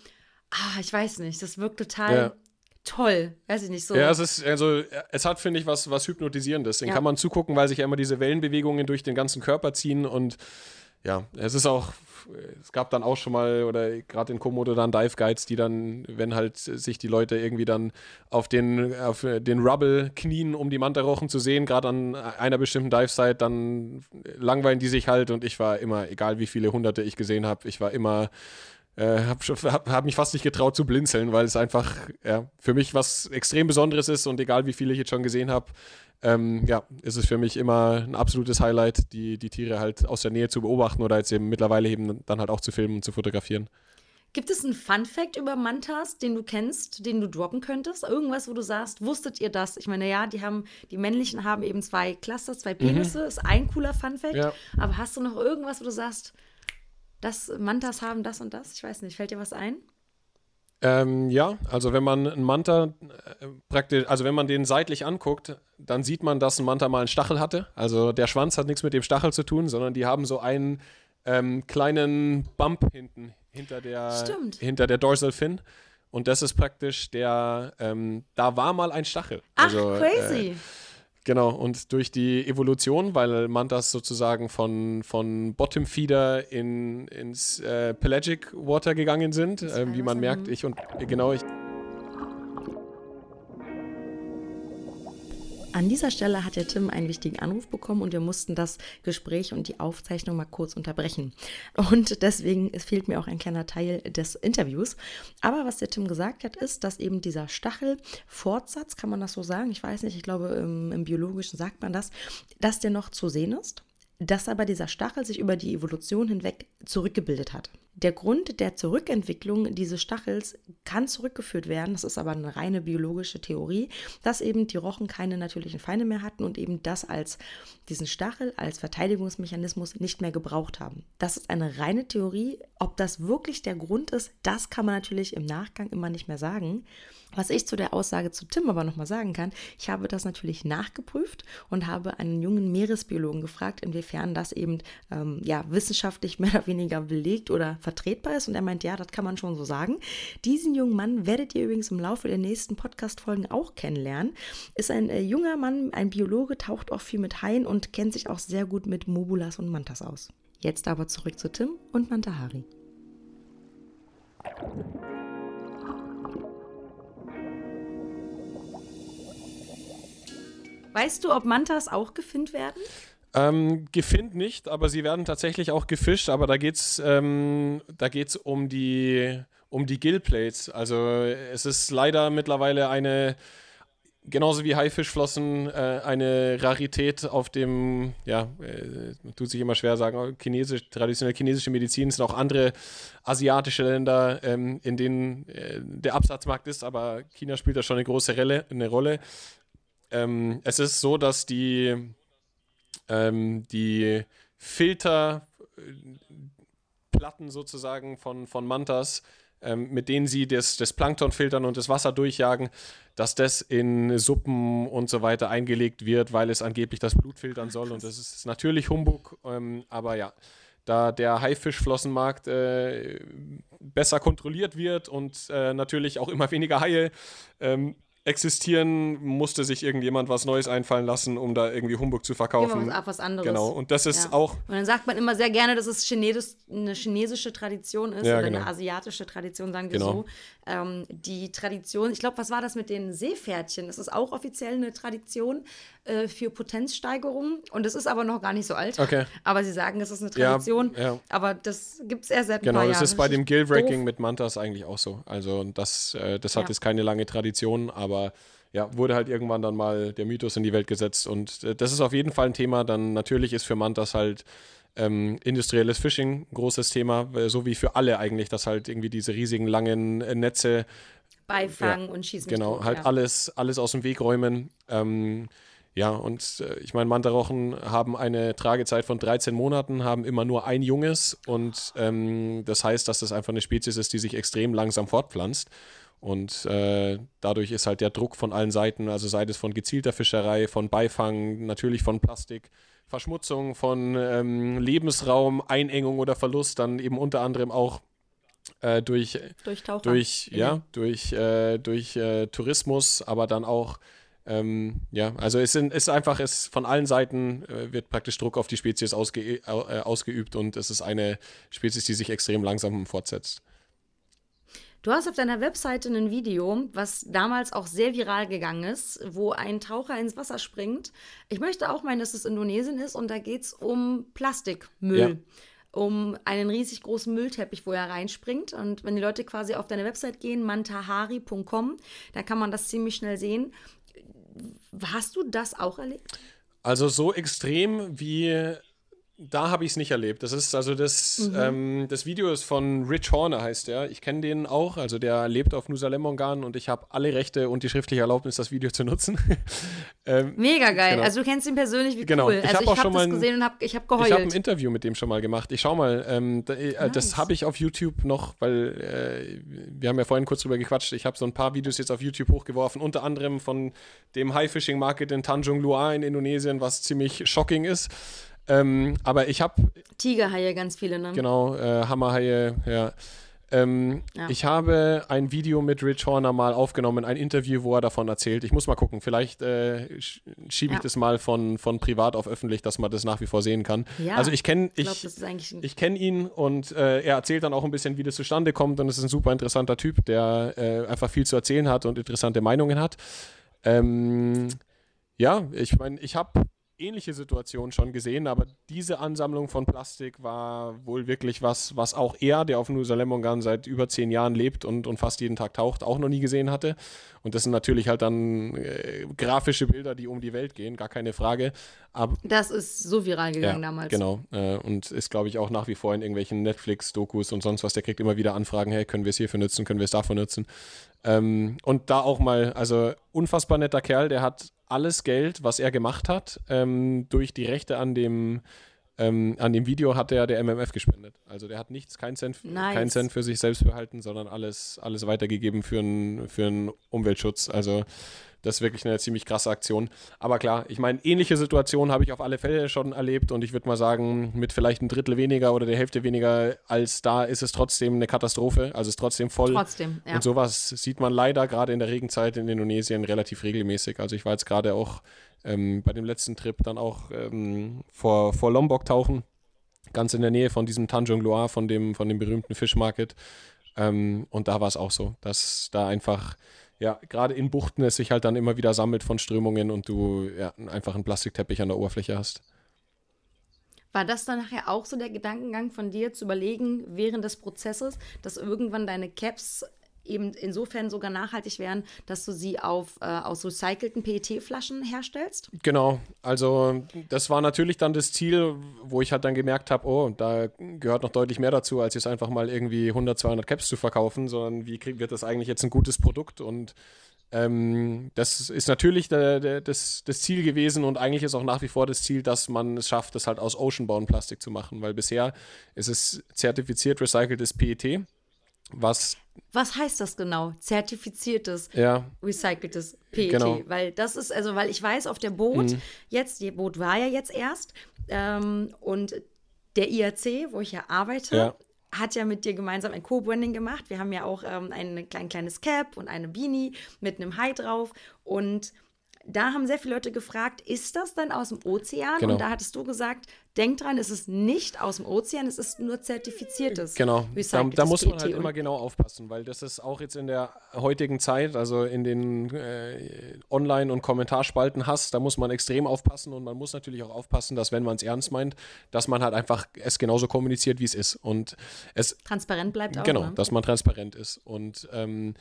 ah, ich weiß nicht, das wirkt total ja toll. Weiß ich nicht so. Ja, es ist, also, es hat, finde ich, was, was Hypnotisierendes. Den ja. kann man zugucken, weil sich ja immer diese Wellenbewegungen durch den ganzen Körper ziehen und ja, es ist auch, es gab dann auch schon mal, oder gerade in Komodo dann Dive Guides, die dann, wenn halt sich die Leute irgendwie dann auf den, auf den Rubble knien, um die Mantarochen zu sehen, gerade an einer bestimmten Dive-Site, dann langweilen die sich halt und ich war immer, egal wie viele Hunderte ich gesehen habe, ich war immer äh, habe hab, hab mich fast nicht getraut zu blinzeln, weil es einfach ja, für mich was extrem Besonderes ist und egal wie viele ich jetzt schon gesehen habe, ähm, ja, ist es für mich immer ein absolutes Highlight, die, die Tiere halt aus der Nähe zu beobachten oder jetzt eben mittlerweile eben dann halt auch zu filmen und zu fotografieren. Gibt es einen Fun-Fact über Mantas, den du kennst, den du droppen könntest? Irgendwas, wo du sagst, wusstet ihr das? Ich meine, ja, die haben, die männlichen haben eben zwei Cluster, zwei Penisse, mhm. ist ein cooler Fun-Fact. Ja. Aber hast du noch irgendwas, wo du sagst, das Mantas haben das und das? Ich weiß nicht, fällt dir was ein? Ähm, ja, also wenn man einen Manta äh, praktisch, also wenn man den seitlich anguckt, dann sieht man, dass ein Manta mal einen Stachel hatte. Also der Schwanz hat nichts mit dem Stachel zu tun, sondern die haben so einen ähm, kleinen Bump hinten, hinter der, Stimmt. hinter der Dorsal Fin. Und das ist praktisch der, ähm, da war mal ein Stachel. Ach, also, crazy. Äh, Genau, und durch die Evolution, weil Mantas sozusagen von, von Bottom Feeder in, ins äh, Pelagic Water gegangen sind, äh, wie man merkt, ich und genau ich. An dieser Stelle hat der Tim einen wichtigen Anruf bekommen und wir mussten das Gespräch und die Aufzeichnung mal kurz unterbrechen. Und deswegen fehlt mir auch ein kleiner Teil des Interviews. Aber was der Tim gesagt hat, ist, dass eben dieser Stachelfortsatz, kann man das so sagen? Ich weiß nicht, ich glaube, im, im Biologischen sagt man das, dass der noch zu sehen ist dass aber dieser Stachel sich über die Evolution hinweg zurückgebildet hat. Der Grund der Zurückentwicklung dieses Stachels kann zurückgeführt werden, das ist aber eine reine biologische Theorie, dass eben die Rochen keine natürlichen Feinde mehr hatten und eben das als diesen Stachel als Verteidigungsmechanismus nicht mehr gebraucht haben. Das ist eine reine Theorie. Ob das wirklich der Grund ist, das kann man natürlich im Nachgang immer nicht mehr sagen. Was ich zu der Aussage zu Tim aber nochmal sagen kann, ich habe das natürlich nachgeprüft und habe einen jungen Meeresbiologen gefragt, inwiefern das eben ähm, ja, wissenschaftlich mehr oder weniger belegt oder vertretbar ist. Und er meint, ja, das kann man schon so sagen. Diesen jungen Mann werdet ihr übrigens im Laufe der nächsten Podcast-Folgen auch kennenlernen. Ist ein äh, junger Mann, ein Biologe, taucht auch viel mit Haien und kennt sich auch sehr gut mit Mobulas und Mantas aus. Jetzt aber zurück zu Tim und Mantahari. Weißt du, ob Mantas auch gefinnt werden? Ähm, gefinnt nicht, aber sie werden tatsächlich auch gefischt, aber da geht es ähm, um die, um die Gillplates. Also es ist leider mittlerweile eine, genauso wie Haifischflossen, äh, eine Rarität auf dem, ja, äh, tut sich immer schwer sagen, chinesisch, traditionell chinesische Medizin es sind auch andere asiatische Länder, ähm, in denen äh, der Absatzmarkt ist, aber China spielt da schon eine große Relle, eine Rolle. Ähm, es ist so, dass die, ähm, die Filterplatten sozusagen von, von Mantas, ähm, mit denen sie das, das Plankton filtern und das Wasser durchjagen, dass das in Suppen und so weiter eingelegt wird, weil es angeblich das Blut filtern soll. Und das ist natürlich Humbug, ähm, aber ja da der Haifischflossenmarkt äh, besser kontrolliert wird und äh, natürlich auch immer weniger Haie ähm, existieren, musste sich irgendjemand was Neues einfallen lassen, um da irgendwie Humbug zu verkaufen. Immer was, was anderes. Genau, und das ist Ja. auch, Und dann sagt man immer sehr gerne, dass es Chinesisch, eine chinesische Tradition ist Ja, oder genau. eine asiatische Tradition, sagen wir Genau. so. Ähm, die Tradition, ich glaube, was war das mit den Seepferdchen? Das ist auch offiziell eine Tradition äh, für Potenzsteigerung und es ist aber noch gar nicht so alt. Okay. Aber sie sagen, es ist eine Ja, Tradition, ja. aber das gibt es erst seit ein Genau, paar das Jahren. ist bei dem doof. mit Mantas eigentlich auch so. Also das, äh, das hat Ja. jetzt keine lange Tradition, aber ja, wurde halt irgendwann dann mal der Mythos in die Welt gesetzt. Und äh, das ist auf jeden Fall ein Thema. Dann natürlich ist für Mantas halt ähm, industrielles Fishing ein großes Thema, so wie für alle eigentlich, dass halt irgendwie diese riesigen langen äh, Netze Beifang und Schießen. Genau, tot, halt ja. alles, alles aus dem Weg räumen. Ähm, ja, und äh, ich meine, Mantarochen haben eine Tragezeit von 13 Monaten, haben immer nur ein Junges und ähm, das heißt, dass das einfach eine Spezies ist, die sich extrem langsam fortpflanzt. Und äh, dadurch ist halt der Druck von allen Seiten, also sei es von gezielter Fischerei, von Beifang, natürlich von Plastik, Verschmutzung, von ähm, Lebensraum, Einengung oder Verlust, dann eben unter anderem auch äh, durch durch durch, Ja. ja, durch, äh, durch äh, Tourismus, aber dann auch, ähm, ja, also es sind, ist einfach, es von allen Seiten äh, wird praktisch Druck auf die Spezies ausge, au- äh, ausgeübt und es ist eine Spezies, die sich extrem langsam fortsetzt. Du hast auf deiner Webseite ein Video, was damals auch sehr viral gegangen ist, wo ein Taucher ins Wasser springt. Ich möchte auch meinen, dass es Indonesien ist und da geht es um Plastikmüll. Ja. Um einen riesig großen Müllteppich, wo er reinspringt. Und wenn die Leute quasi auf deine Website gehen, mantahari.com, dann kann man das ziemlich schnell sehen. Hast du das auch erlebt? Also so extrem wie da habe ich es nicht erlebt. Das ist also das, ähm, das Video ist von Rich Horner, heißt der. Ich kenne den auch. Also der lebt auf Nusa Lemmongan und ich habe alle Rechte und die schriftliche Erlaubnis, das Video zu nutzen. ähm, Mega geil. Genau. Also du kennst ihn persönlich, wie Genau. cool. Ich also hab ich auch habe schon das gesehen und hab, ich habe Ich habe ein geheult. Interview mit dem schon mal gemacht. Ich schau mal, ähm, da, äh, das Nice. habe ich auf YouTube noch, weil äh, wir haben ja vorhin kurz drüber gequatscht. Ich habe so ein paar Videos jetzt auf YouTube hochgeworfen, unter anderem von dem High-Fishing Market in Tanjung Luar in Indonesien, was ziemlich shocking ist. Ähm, aber ich habe, Tigerhaie ganz viele, ne? genau, äh, Hammerhaie, ja. Ähm, Ja. Ich habe ein Video mit Rich Horner mal aufgenommen, ein Interview, wo er davon erzählt. Ich muss mal gucken, vielleicht äh, sch- schiebe ich Ja. das mal von, von privat auf öffentlich, dass man das nach wie vor sehen kann. Ja. Also ich kenne, Ich glaube, ich, das ist eigentlich ein ich kenne ihn und äh, er erzählt dann auch ein bisschen, wie das zustande kommt und es ist ein super interessanter Typ, der äh, einfach viel zu erzählen hat und interessante Meinungen hat. Ähm, ja, ich meine, ich habe ähnliche Situationen schon gesehen, aber diese Ansammlung von Plastik war wohl wirklich was, was auch er, der auf Nusa Lemmongan seit über zehn Jahren lebt und, und fast jeden Tag taucht, auch noch nie gesehen hatte. Und das sind natürlich halt dann äh, grafische Bilder, die um die Welt gehen, gar keine Frage. Aber Das ist so viral gegangen damals. Genau. Äh, und ist, glaube ich, auch nach wie vor in irgendwelchen Netflix-Dokus und sonst was. Der kriegt immer wieder Anfragen, hey, können wir es hierfür nutzen, können wir es dafür nutzen. Ähm, und da auch mal, also unfassbar netter Kerl, der hat alles Geld, was er gemacht hat, ähm, durch die Rechte an dem, ähm, an dem Video hat er der MMF gespendet. Also der hat nichts, kein Cent, Nice. kein Cent für sich selbst behalten, sondern alles, alles weitergegeben für einen für einen Umweltschutz. Also das ist wirklich eine ziemlich krasse Aktion. Aber klar, ich meine, ähnliche Situationen habe ich auf alle Fälle schon erlebt und ich würde mal sagen, mit vielleicht ein Drittel weniger oder der Hälfte weniger als da ist es trotzdem eine Katastrophe. Also es ist trotzdem voll. Trotzdem, ja. Und sowas sieht man leider gerade in der Regenzeit in Indonesien relativ regelmäßig. Also ich war jetzt gerade auch ähm, bei dem letzten Trip dann auch ähm, vor, vor Lombok tauchen, ganz in der Nähe von diesem Tanjung Luar, von dem, von dem berühmten Fischmarket. Ähm, und da war es auch so, dass da einfach, ja, gerade in Buchten es sich halt dann immer wieder sammelt von Strömungen und du ja, einfach einen Plastikteppich an der Oberfläche hast. War das dann nachher auch so der Gedankengang von dir, zu überlegen, während des Prozesses, dass irgendwann deine Caps eben insofern sogar nachhaltig wären, dass du sie auf, äh, aus recycelten PET-Flaschen herstellst? Genau, also das war natürlich dann das Ziel, wo ich halt dann gemerkt habe, oh, da gehört noch deutlich mehr dazu, als jetzt einfach mal irgendwie 100, 200 Caps zu verkaufen, sondern wie krieg, wird das eigentlich jetzt ein gutes Produkt? Und ähm, das ist natürlich der, der, das, das Ziel gewesen und eigentlich ist auch nach wie vor das Ziel, dass man es schafft, das halt aus Oceanbound Plastik zu machen, weil bisher ist es zertifiziert recyceltes PET, was Was heißt das genau? Zertifiziertes, ja recyceltes PET. Genau. Mhm. Weil das ist, also, weil ich weiß, auf der Boot, jetzt, die Boot war ja jetzt erst, ähm, und der IAC, wo ich ja arbeite, Ja. hat ja mit dir gemeinsam ein Co-Branding gemacht. Wir haben ja auch ähm, ein klein, kleines Cap und eine Beanie mit einem Hai drauf. Und da haben sehr viele Leute gefragt, ist das dann aus dem Ozean? Genau. Und da hattest du gesagt, denk dran, es ist nicht aus dem Ozean, es ist nur zertifiziertes. Genau, da, da muss man halt immer genau aufpassen, weil das ist auch jetzt in der heutigen Zeit, also in den äh, Online- und Kommentarspalten hast, da muss man extrem aufpassen und man muss natürlich auch aufpassen, dass wenn man es ernst meint, dass man halt einfach es genauso kommuniziert, wie es ist. Und es transparent bleibt auch. Genau, ne? dass man transparent ist. Und ähm,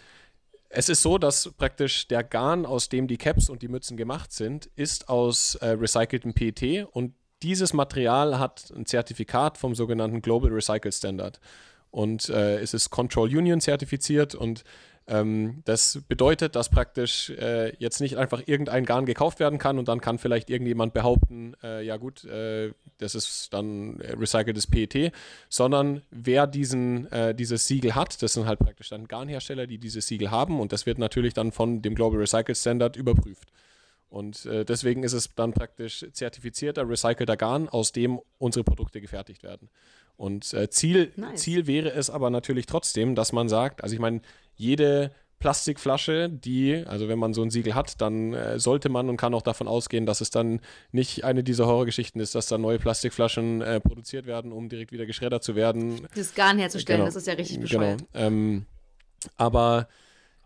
es ist so, dass praktisch der Garn, aus dem die Caps und die Mützen gemacht sind, ist aus äh, recyceltem PET und dieses Material hat ein Zertifikat vom sogenannten Global Recycle Standard. Und äh, es ist Control Union zertifiziert und ähm, das bedeutet, dass praktisch äh, jetzt nicht einfach irgendein Garn gekauft werden kann und dann kann vielleicht irgendjemand behaupten, äh, ja gut, äh, das ist dann recyceltes PET, sondern wer diesen, äh, dieses Siegel hat, das sind halt praktisch dann Garnhersteller, die dieses Siegel haben und das wird natürlich dann von dem Global Recycle Standard überprüft. Und äh, deswegen ist es dann praktisch zertifizierter, recycelter Garn, aus dem unsere Produkte gefertigt werden. Und äh, Ziel, nice. Ziel wäre es aber natürlich trotzdem, dass man sagt, also ich meine, jede Plastikflasche, die, also wenn man so ein Siegel hat, dann äh, sollte man und kann auch davon ausgehen, dass es dann nicht eine dieser Horrorgeschichten ist, dass dann neue Plastikflaschen äh, produziert werden, um direkt wieder geschreddert zu werden. Das Garn herzustellen, genau. das ist ja richtig genau. bescheuert. Genau. Ähm, aber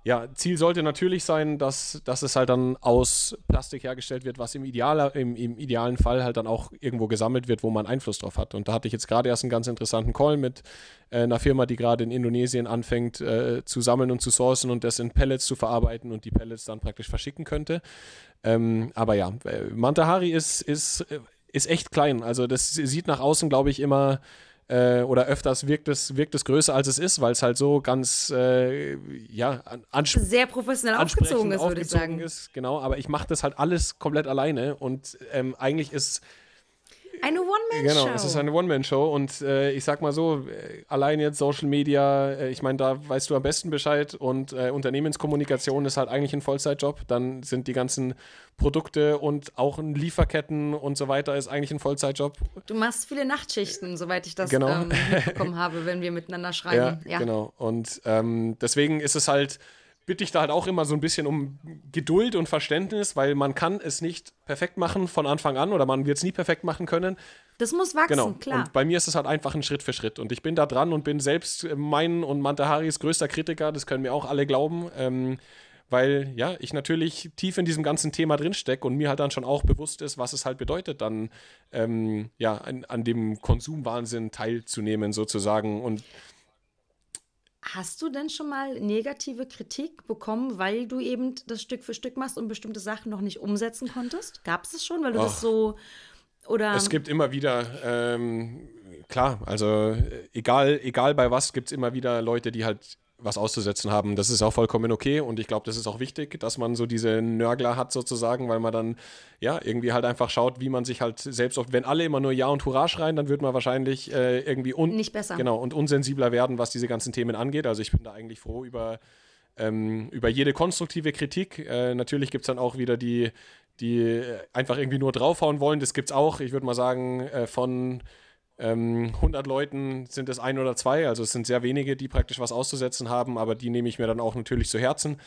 ja, Ziel sollte natürlich sein, dass, dass es halt dann aus Plastik hergestellt wird, was im, Ideal, im, im idealen Fall halt dann auch irgendwo gesammelt wird, wo man Einfluss drauf hat. Und da hatte ich jetzt gerade erst einen ganz interessanten Call mit äh, einer Firma, die gerade in Indonesien anfängt äh, zu sammeln und zu sourcen und das in Pellets zu verarbeiten und die Pellets dann praktisch verschicken könnte. Ähm, aber ja, äh, Mantahari ist, ist, äh, ist echt klein. Also das sieht nach außen, glaube ich, immer äh, oder öfters wirkt es, wirkt es größer, als es ist, weil es halt so ganz, äh, ja, ansprechend sehr professionell aufgezogen ist, würde ich sagen. Ist, genau, aber ich mache das halt alles komplett alleine und ähm, eigentlich ist eine One-Man-Show. Genau, es ist eine One-Man-Show und äh, ich sag mal so, äh, allein jetzt Social Media, äh, ich meine, da weißt du am besten Bescheid und äh, Unternehmenskommunikation ist halt eigentlich ein Vollzeitjob. Dann sind die ganzen Produkte und auch Lieferketten und so weiter ist eigentlich ein Vollzeitjob. Du machst viele Nachtschichten, soweit ich das genau. ähm, bekommen habe, wenn wir miteinander schreiben. Ja, ja. genau. Und ähm, deswegen ist es halt bitte ich da halt auch immer so ein bisschen um Geduld und Verständnis, weil man kann es nicht perfekt machen von Anfang an oder man wird es nie perfekt machen können. Das muss wachsen, genau. klar. Und bei mir ist es halt einfach ein Schritt für Schritt. Und ich bin da dran und bin selbst mein und Mantaharis größter Kritiker, das können mir auch alle glauben. Ähm, weil ja, ich natürlich tief in diesem ganzen Thema drinstecke und mir halt dann schon auch bewusst ist, was es halt bedeutet, dann ähm, ja, an, an dem Konsumwahnsinn teilzunehmen sozusagen. Und Hast du denn schon mal negative Kritik bekommen, weil du eben das Stück für Stück machst und bestimmte Sachen noch nicht umsetzen konntest? Gab es es schon, weil du Och, das so oder? Es gibt immer wieder, ähm, klar, also egal, egal bei was, gibt es immer wieder Leute, die halt was auszusetzen haben. Das ist auch vollkommen okay und ich glaube, das ist auch wichtig, dass man so diese Nörgler hat sozusagen, weil man dann ja irgendwie halt einfach schaut, wie man sich halt selbst oft, wenn alle immer nur Ja und Hurra schreien, dann wird man wahrscheinlich äh, irgendwie un nicht besser. Genau, und unsensibler werden, was diese ganzen Themen angeht. Also ich bin da eigentlich froh über, ähm, über jede konstruktive Kritik. Äh, natürlich gibt es dann auch wieder die, die einfach irgendwie nur draufhauen wollen. Das gibt es auch, ich würde mal sagen, äh, von 100 Leuten sind es ein oder zwei, also es sind sehr wenige, die praktisch was auszusetzen haben, aber die nehme ich mir dann auch natürlich zu Herzen.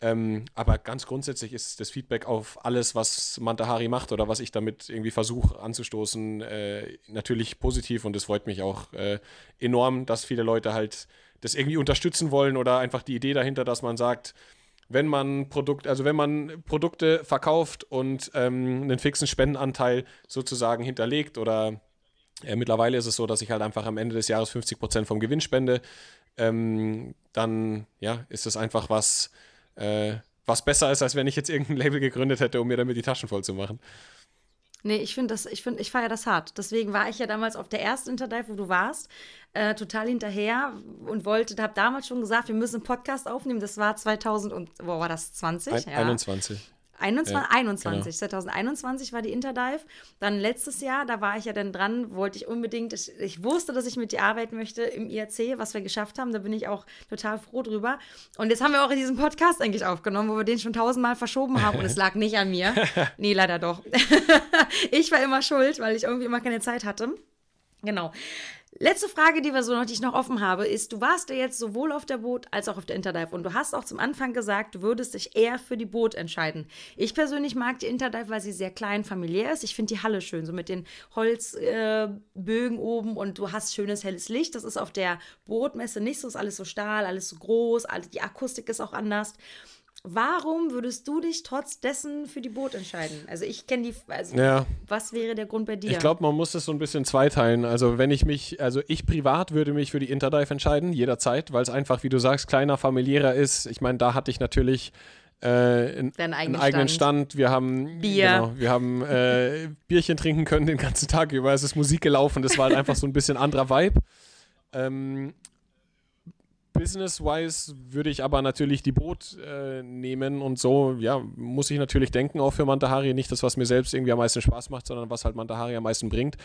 Ähm, aber ganz grundsätzlich ist das Feedback auf alles, was Mantahari macht oder was ich damit irgendwie versuche anzustoßen, äh, natürlich positiv und es freut mich auch äh, enorm, dass viele Leute halt das irgendwie unterstützen wollen oder einfach die Idee dahinter, dass man sagt, wenn man Produkt, also wenn man Produkte verkauft und ähm, einen fixen Spendenanteil sozusagen hinterlegt oder äh, mittlerweile ist es so, dass ich halt einfach am Ende des Jahres 50 Prozent vom Gewinn spende. Ähm, dann ja, ist es einfach was, äh, was besser ist, als wenn ich jetzt irgendein Label gegründet hätte, um mir damit die Taschen voll zu machen. Nee, ich finde das, ich finde, ich feiere das hart. Deswegen war ich ja damals auf der ersten Interdive, wo du warst, äh, total hinterher und wollte, habe damals schon gesagt, wir müssen einen Podcast aufnehmen. Das war 2000 und, wo war das, 20? Ein, ja. 21. 21, ja, 21. Genau. 2021 war die Interdive. Dann letztes Jahr, da war ich ja dann dran, wollte ich unbedingt, ich, ich, wusste, dass ich mit dir arbeiten möchte im IRC, was wir geschafft haben. Da bin ich auch total froh drüber. Und jetzt haben wir auch in diesem Podcast eigentlich aufgenommen, wo wir den schon tausendmal verschoben haben und es lag nicht an mir. nee, leider doch. ich war immer schuld, weil ich irgendwie immer keine Zeit hatte. Genau. Letzte Frage, die wir so noch, die ich noch offen habe, ist: Du warst ja jetzt sowohl auf der Boot als auch auf der Interdive und du hast auch zum Anfang gesagt, du würdest dich eher für die Boot entscheiden. Ich persönlich mag die Interdive, weil sie sehr klein, familiär ist. Ich finde die Halle schön, so mit den Holzbögen äh, oben und du hast schönes helles Licht. Das ist auf der Bootmesse nicht so, ist alles so Stahl, alles so groß, die Akustik ist auch anders. Warum würdest du dich trotz dessen für die Boot entscheiden? Also ich kenne die, also ja. was wäre der Grund bei dir? Ich glaube, man muss das so ein bisschen zweiteilen. Also wenn ich mich, also ich privat würde mich für die Interdive entscheiden, jederzeit, weil es einfach, wie du sagst, kleiner, familiärer ist. Ich meine, da hatte ich natürlich äh, einen, einen, eigenen Stand. Stand. Wir haben Bier. Genau, wir haben äh, Bierchen trinken können den ganzen Tag über. Es ist Musik gelaufen. Das war halt einfach so ein bisschen anderer Vibe. Ähm, Business-wise würde ich aber natürlich die Boot äh, nehmen und so, ja, muss ich natürlich denken, auch für Mantahari. Nicht das, was mir selbst irgendwie am meisten Spaß macht, sondern was halt Mantahari am meisten bringt.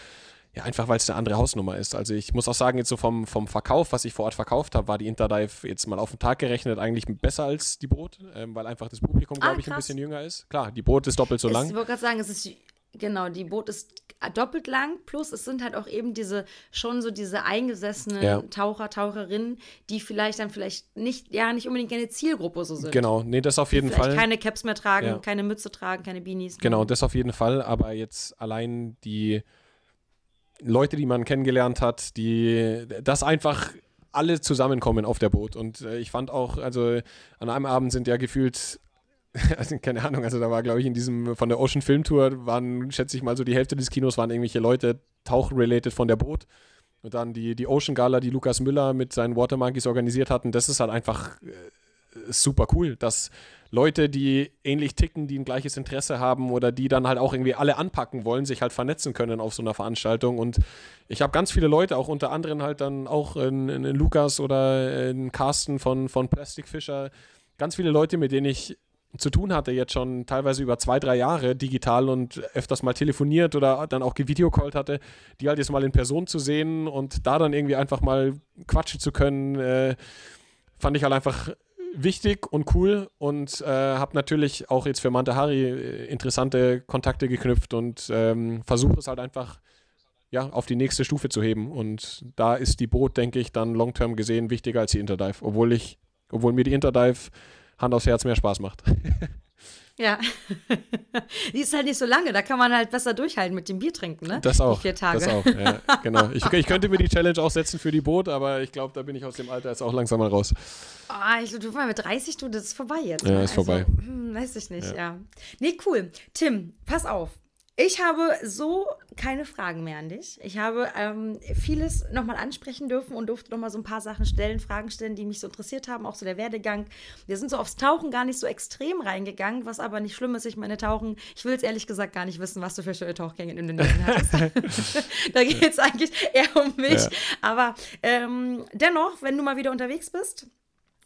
Ja, einfach weil es eine andere Hausnummer ist. Also ich muss auch sagen, jetzt so vom, vom Verkauf, was ich vor Ort verkauft habe, war die Interdive jetzt mal auf den Tag gerechnet eigentlich besser als die Boot, ähm, weil einfach das Publikum, glaube ah, ich, ein bisschen jünger ist. Klar, die Boot ist doppelt so lang. Ich wollte gerade sagen, es ist Genau, die Boot ist doppelt lang, plus es sind halt auch eben diese, schon so diese eingesessenen ja. Taucher, Taucherinnen, die vielleicht dann vielleicht nicht, ja, nicht unbedingt eine Zielgruppe so sind. Genau, nee, das auf jeden die Fall. keine Caps mehr tragen, ja. keine Mütze tragen, keine Beanies. Genau, das auf jeden Fall, aber jetzt allein die Leute, die man kennengelernt hat, die, das einfach alle zusammenkommen auf der Boot und äh, ich fand auch, also an einem Abend sind ja gefühlt also keine Ahnung, also da war, glaube ich, in diesem, von der Ocean Film Tour waren, schätze ich mal, so die Hälfte des Kinos waren irgendwelche Leute, tauchrelated von der Boot. Und dann die, die Ocean Gala, die Lukas Müller mit seinen Watermonkeys organisiert hatten, das ist halt einfach äh, super cool, dass Leute, die ähnlich ticken, die ein gleiches Interesse haben oder die dann halt auch irgendwie alle anpacken wollen, sich halt vernetzen können auf so einer Veranstaltung. Und ich habe ganz viele Leute, auch unter anderem halt dann auch in, in Lukas oder in Carsten von, von Plastic Fisher, ganz viele Leute, mit denen ich zu tun hatte, jetzt schon teilweise über zwei, drei Jahre digital und öfters mal telefoniert oder dann auch gevideocallt hatte, die halt jetzt mal in Person zu sehen und da dann irgendwie einfach mal quatschen zu können, äh, fand ich halt einfach wichtig und cool und äh, habe natürlich auch jetzt für Mantahari äh, interessante Kontakte geknüpft und ähm, versuche es halt einfach ja, auf die nächste Stufe zu heben. Und da ist die Boot, denke ich, dann long-term gesehen wichtiger als die Interdive, obwohl ich, obwohl mir die Interdive Hand aufs Herz mehr Spaß macht. Ja, die ist halt nicht so lange, da kann man halt besser durchhalten mit dem Bier trinken, ne? Das auch. Die vier Tage. Das auch, ja, genau. Ich, ich, könnte mir die Challenge auch setzen für die Boot, aber ich glaube, da bin ich aus dem Alter jetzt auch langsam mal raus. Oh, ich, du mit 30, du, das ist vorbei jetzt. Ja, ne? ist also, vorbei. Hm, weiß ich nicht, ja. ja. Nee, cool. Tim, pass auf. Ich habe so keine Fragen mehr an dich. Ich habe ähm, vieles nochmal ansprechen dürfen und durfte nochmal so ein paar Sachen stellen, Fragen stellen, die mich so interessiert haben, auch so der Werdegang. Wir sind so aufs Tauchen gar nicht so extrem reingegangen, was aber nicht schlimm ist. Ich meine, Tauchen, ich will es ehrlich gesagt gar nicht wissen, was du für schöne Tauchgänge in Indonesien hattest. da geht es eigentlich eher um mich. Ja. Aber ähm, dennoch, wenn du mal wieder unterwegs bist,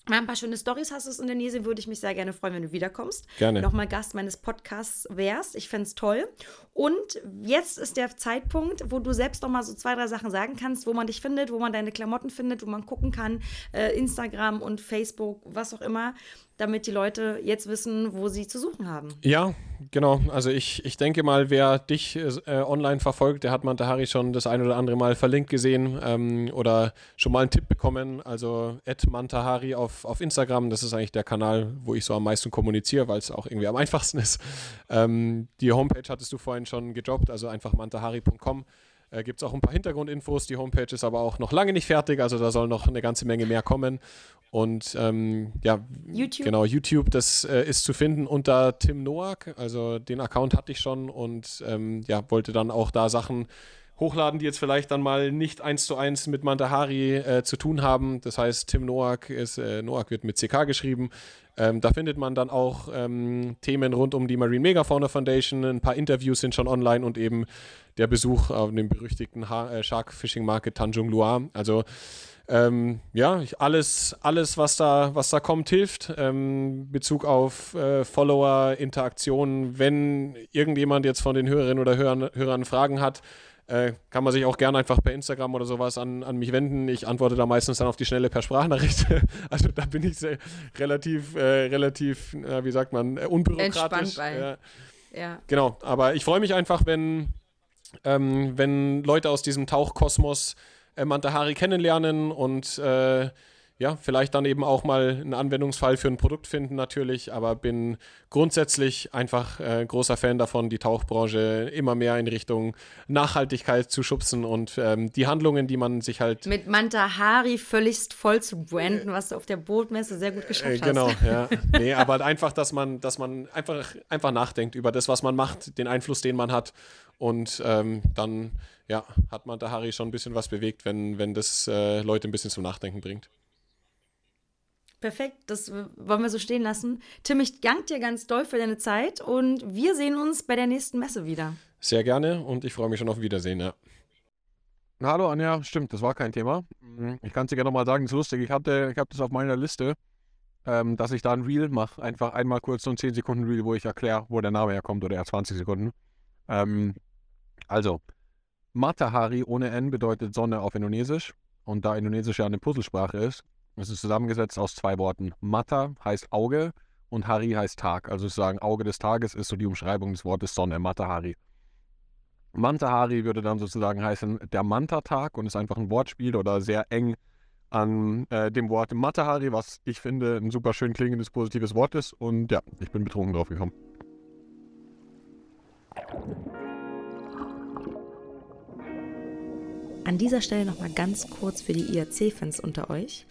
mal ein paar schöne Stories hast aus Indonesien, würde ich mich sehr gerne freuen, wenn du wiederkommst. Gerne. Nochmal Gast meines Podcasts wärst. Ich fände es toll. Und jetzt ist der Zeitpunkt, wo du selbst noch mal so zwei, drei Sachen sagen kannst, wo man dich findet, wo man deine Klamotten findet, wo man gucken kann, äh, Instagram und Facebook, was auch immer damit die Leute jetzt wissen, wo sie zu suchen haben. Ja, genau. Also ich, ich denke mal, wer dich äh, online verfolgt, der hat Mantahari schon das ein oder andere Mal verlinkt gesehen ähm, oder schon mal einen Tipp bekommen. Also Mantahari auf, auf Instagram, das ist eigentlich der Kanal, wo ich so am meisten kommuniziere, weil es auch irgendwie am einfachsten ist. Ähm, die Homepage hattest du vorhin schon gedroppt, also einfach mantahari.com. Äh, Gibt es auch ein paar Hintergrundinfos. Die Homepage ist aber auch noch lange nicht fertig, also da soll noch eine ganze Menge mehr kommen. Und ähm, ja, YouTube? genau, YouTube, das äh, ist zu finden unter Tim Noack. Also den Account hatte ich schon und ähm, ja, wollte dann auch da Sachen hochladen, die jetzt vielleicht dann mal nicht eins zu eins mit Mantahari äh, zu tun haben. Das heißt, Tim Noack ist, äh, Noack wird mit CK geschrieben. Ähm, da findet man dann auch ähm, Themen rund um die Marine Megafauna Foundation. Ein paar Interviews sind schon online und eben der Besuch auf dem berüchtigten ha äh, Shark Fishing Market Tanjung Lua. Also ähm, ja, alles, alles, was da, was da kommt, hilft. Ähm, Bezug auf äh, Follower, Interaktionen. Wenn irgendjemand jetzt von den Hörerinnen oder Hörern, Hörern Fragen hat, äh, kann man sich auch gerne einfach per Instagram oder sowas an, an mich wenden. Ich antworte da meistens dann auf die Schnelle per Sprachnachricht. also da bin ich sehr, relativ, äh, relativ, wie sagt man, äh, unbürokratisch. Entspannt bei. ja. Genau, aber ich freue mich einfach, wenn, ähm, wenn Leute aus diesem Tauchkosmos äh, Mantahari kennenlernen und äh, ja, vielleicht dann eben auch mal einen Anwendungsfall für ein Produkt finden natürlich, aber bin grundsätzlich einfach äh, großer Fan davon, die Tauchbranche immer mehr in Richtung Nachhaltigkeit zu schubsen und ähm, die Handlungen, die man sich halt mit Manta Hari völligst voll zu branden, was du auf der Bootmesse sehr gut geschafft äh, genau, hast. Genau, ja. Nee, aber halt einfach, dass man, dass man einfach, einfach nachdenkt über das, was man macht, den Einfluss, den man hat und ähm, dann ja, hat Manta Hari schon ein bisschen was bewegt, wenn, wenn das äh, Leute ein bisschen zum Nachdenken bringt. Perfekt, das wollen wir so stehen lassen. Tim, ich danke dir ganz doll für deine Zeit und wir sehen uns bei der nächsten Messe wieder. Sehr gerne und ich freue mich schon auf Wiedersehen, ja. Hallo Anja, stimmt, das war kein Thema. Mhm, ich kann es dir gerne nochmal sagen, das ist lustig. Ich, ich habe das auf meiner Liste, ähm, dass ich da ein Reel mache. Einfach einmal kurz so ein 10 Sekunden Reel, wo ich erkläre, wo der Name herkommt oder eher 20 Sekunden. Ähm, also, Matahari ohne N bedeutet Sonne auf Indonesisch. Und da Indonesisch ja eine Puzzlesprache ist, es ist zusammengesetzt aus zwei Worten. Mata heißt Auge und Hari heißt Tag. Also sozusagen Auge des Tages ist so die Umschreibung des Wortes Sonne, Matahari. Mantahari würde dann sozusagen heißen der Manta-Tag und ist einfach ein Wortspiel oder sehr eng an äh, dem Wort Matahari, was ich finde ein super schön klingendes positives Wort ist. Und ja, ich bin betrunken drauf gekommen. An dieser Stelle nochmal ganz kurz für die IAC-Fans unter euch.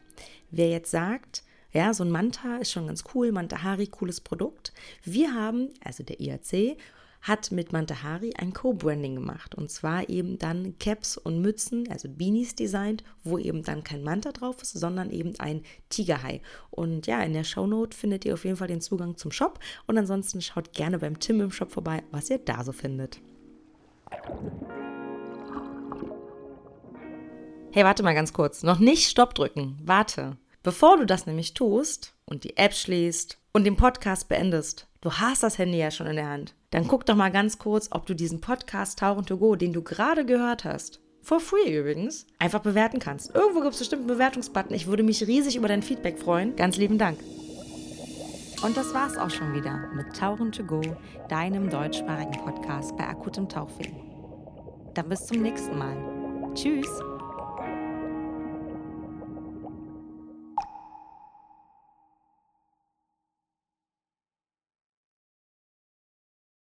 Wer jetzt sagt, ja, so ein Manta ist schon ganz cool, Mantahari, cooles Produkt. Wir haben, also der IAC, hat mit Mantahari ein Co-Branding gemacht. Und zwar eben dann Caps und Mützen, also Beanies designt, wo eben dann kein Manta drauf ist, sondern eben ein Tigerhai. Und ja, in der Shownote findet ihr auf jeden Fall den Zugang zum Shop. Und ansonsten schaut gerne beim Tim im Shop vorbei, was ihr da so findet. Hey, warte mal ganz kurz. Noch nicht Stopp drücken. Warte. Bevor du das nämlich tust und die App schließt und den Podcast beendest, du hast das Handy ja schon in der Hand, dann guck doch mal ganz kurz, ob du diesen Podcast Tauchen to Go, den du gerade gehört hast, for free übrigens, einfach bewerten kannst. Irgendwo gibt es bestimmt einen Bewertungsbutton. Ich würde mich riesig über dein Feedback freuen. Ganz lieben Dank. Und das war's auch schon wieder mit Tauchen to Go, deinem deutschsprachigen Podcast bei akutem Tauchfilm. Dann bis zum nächsten Mal. Tschüss.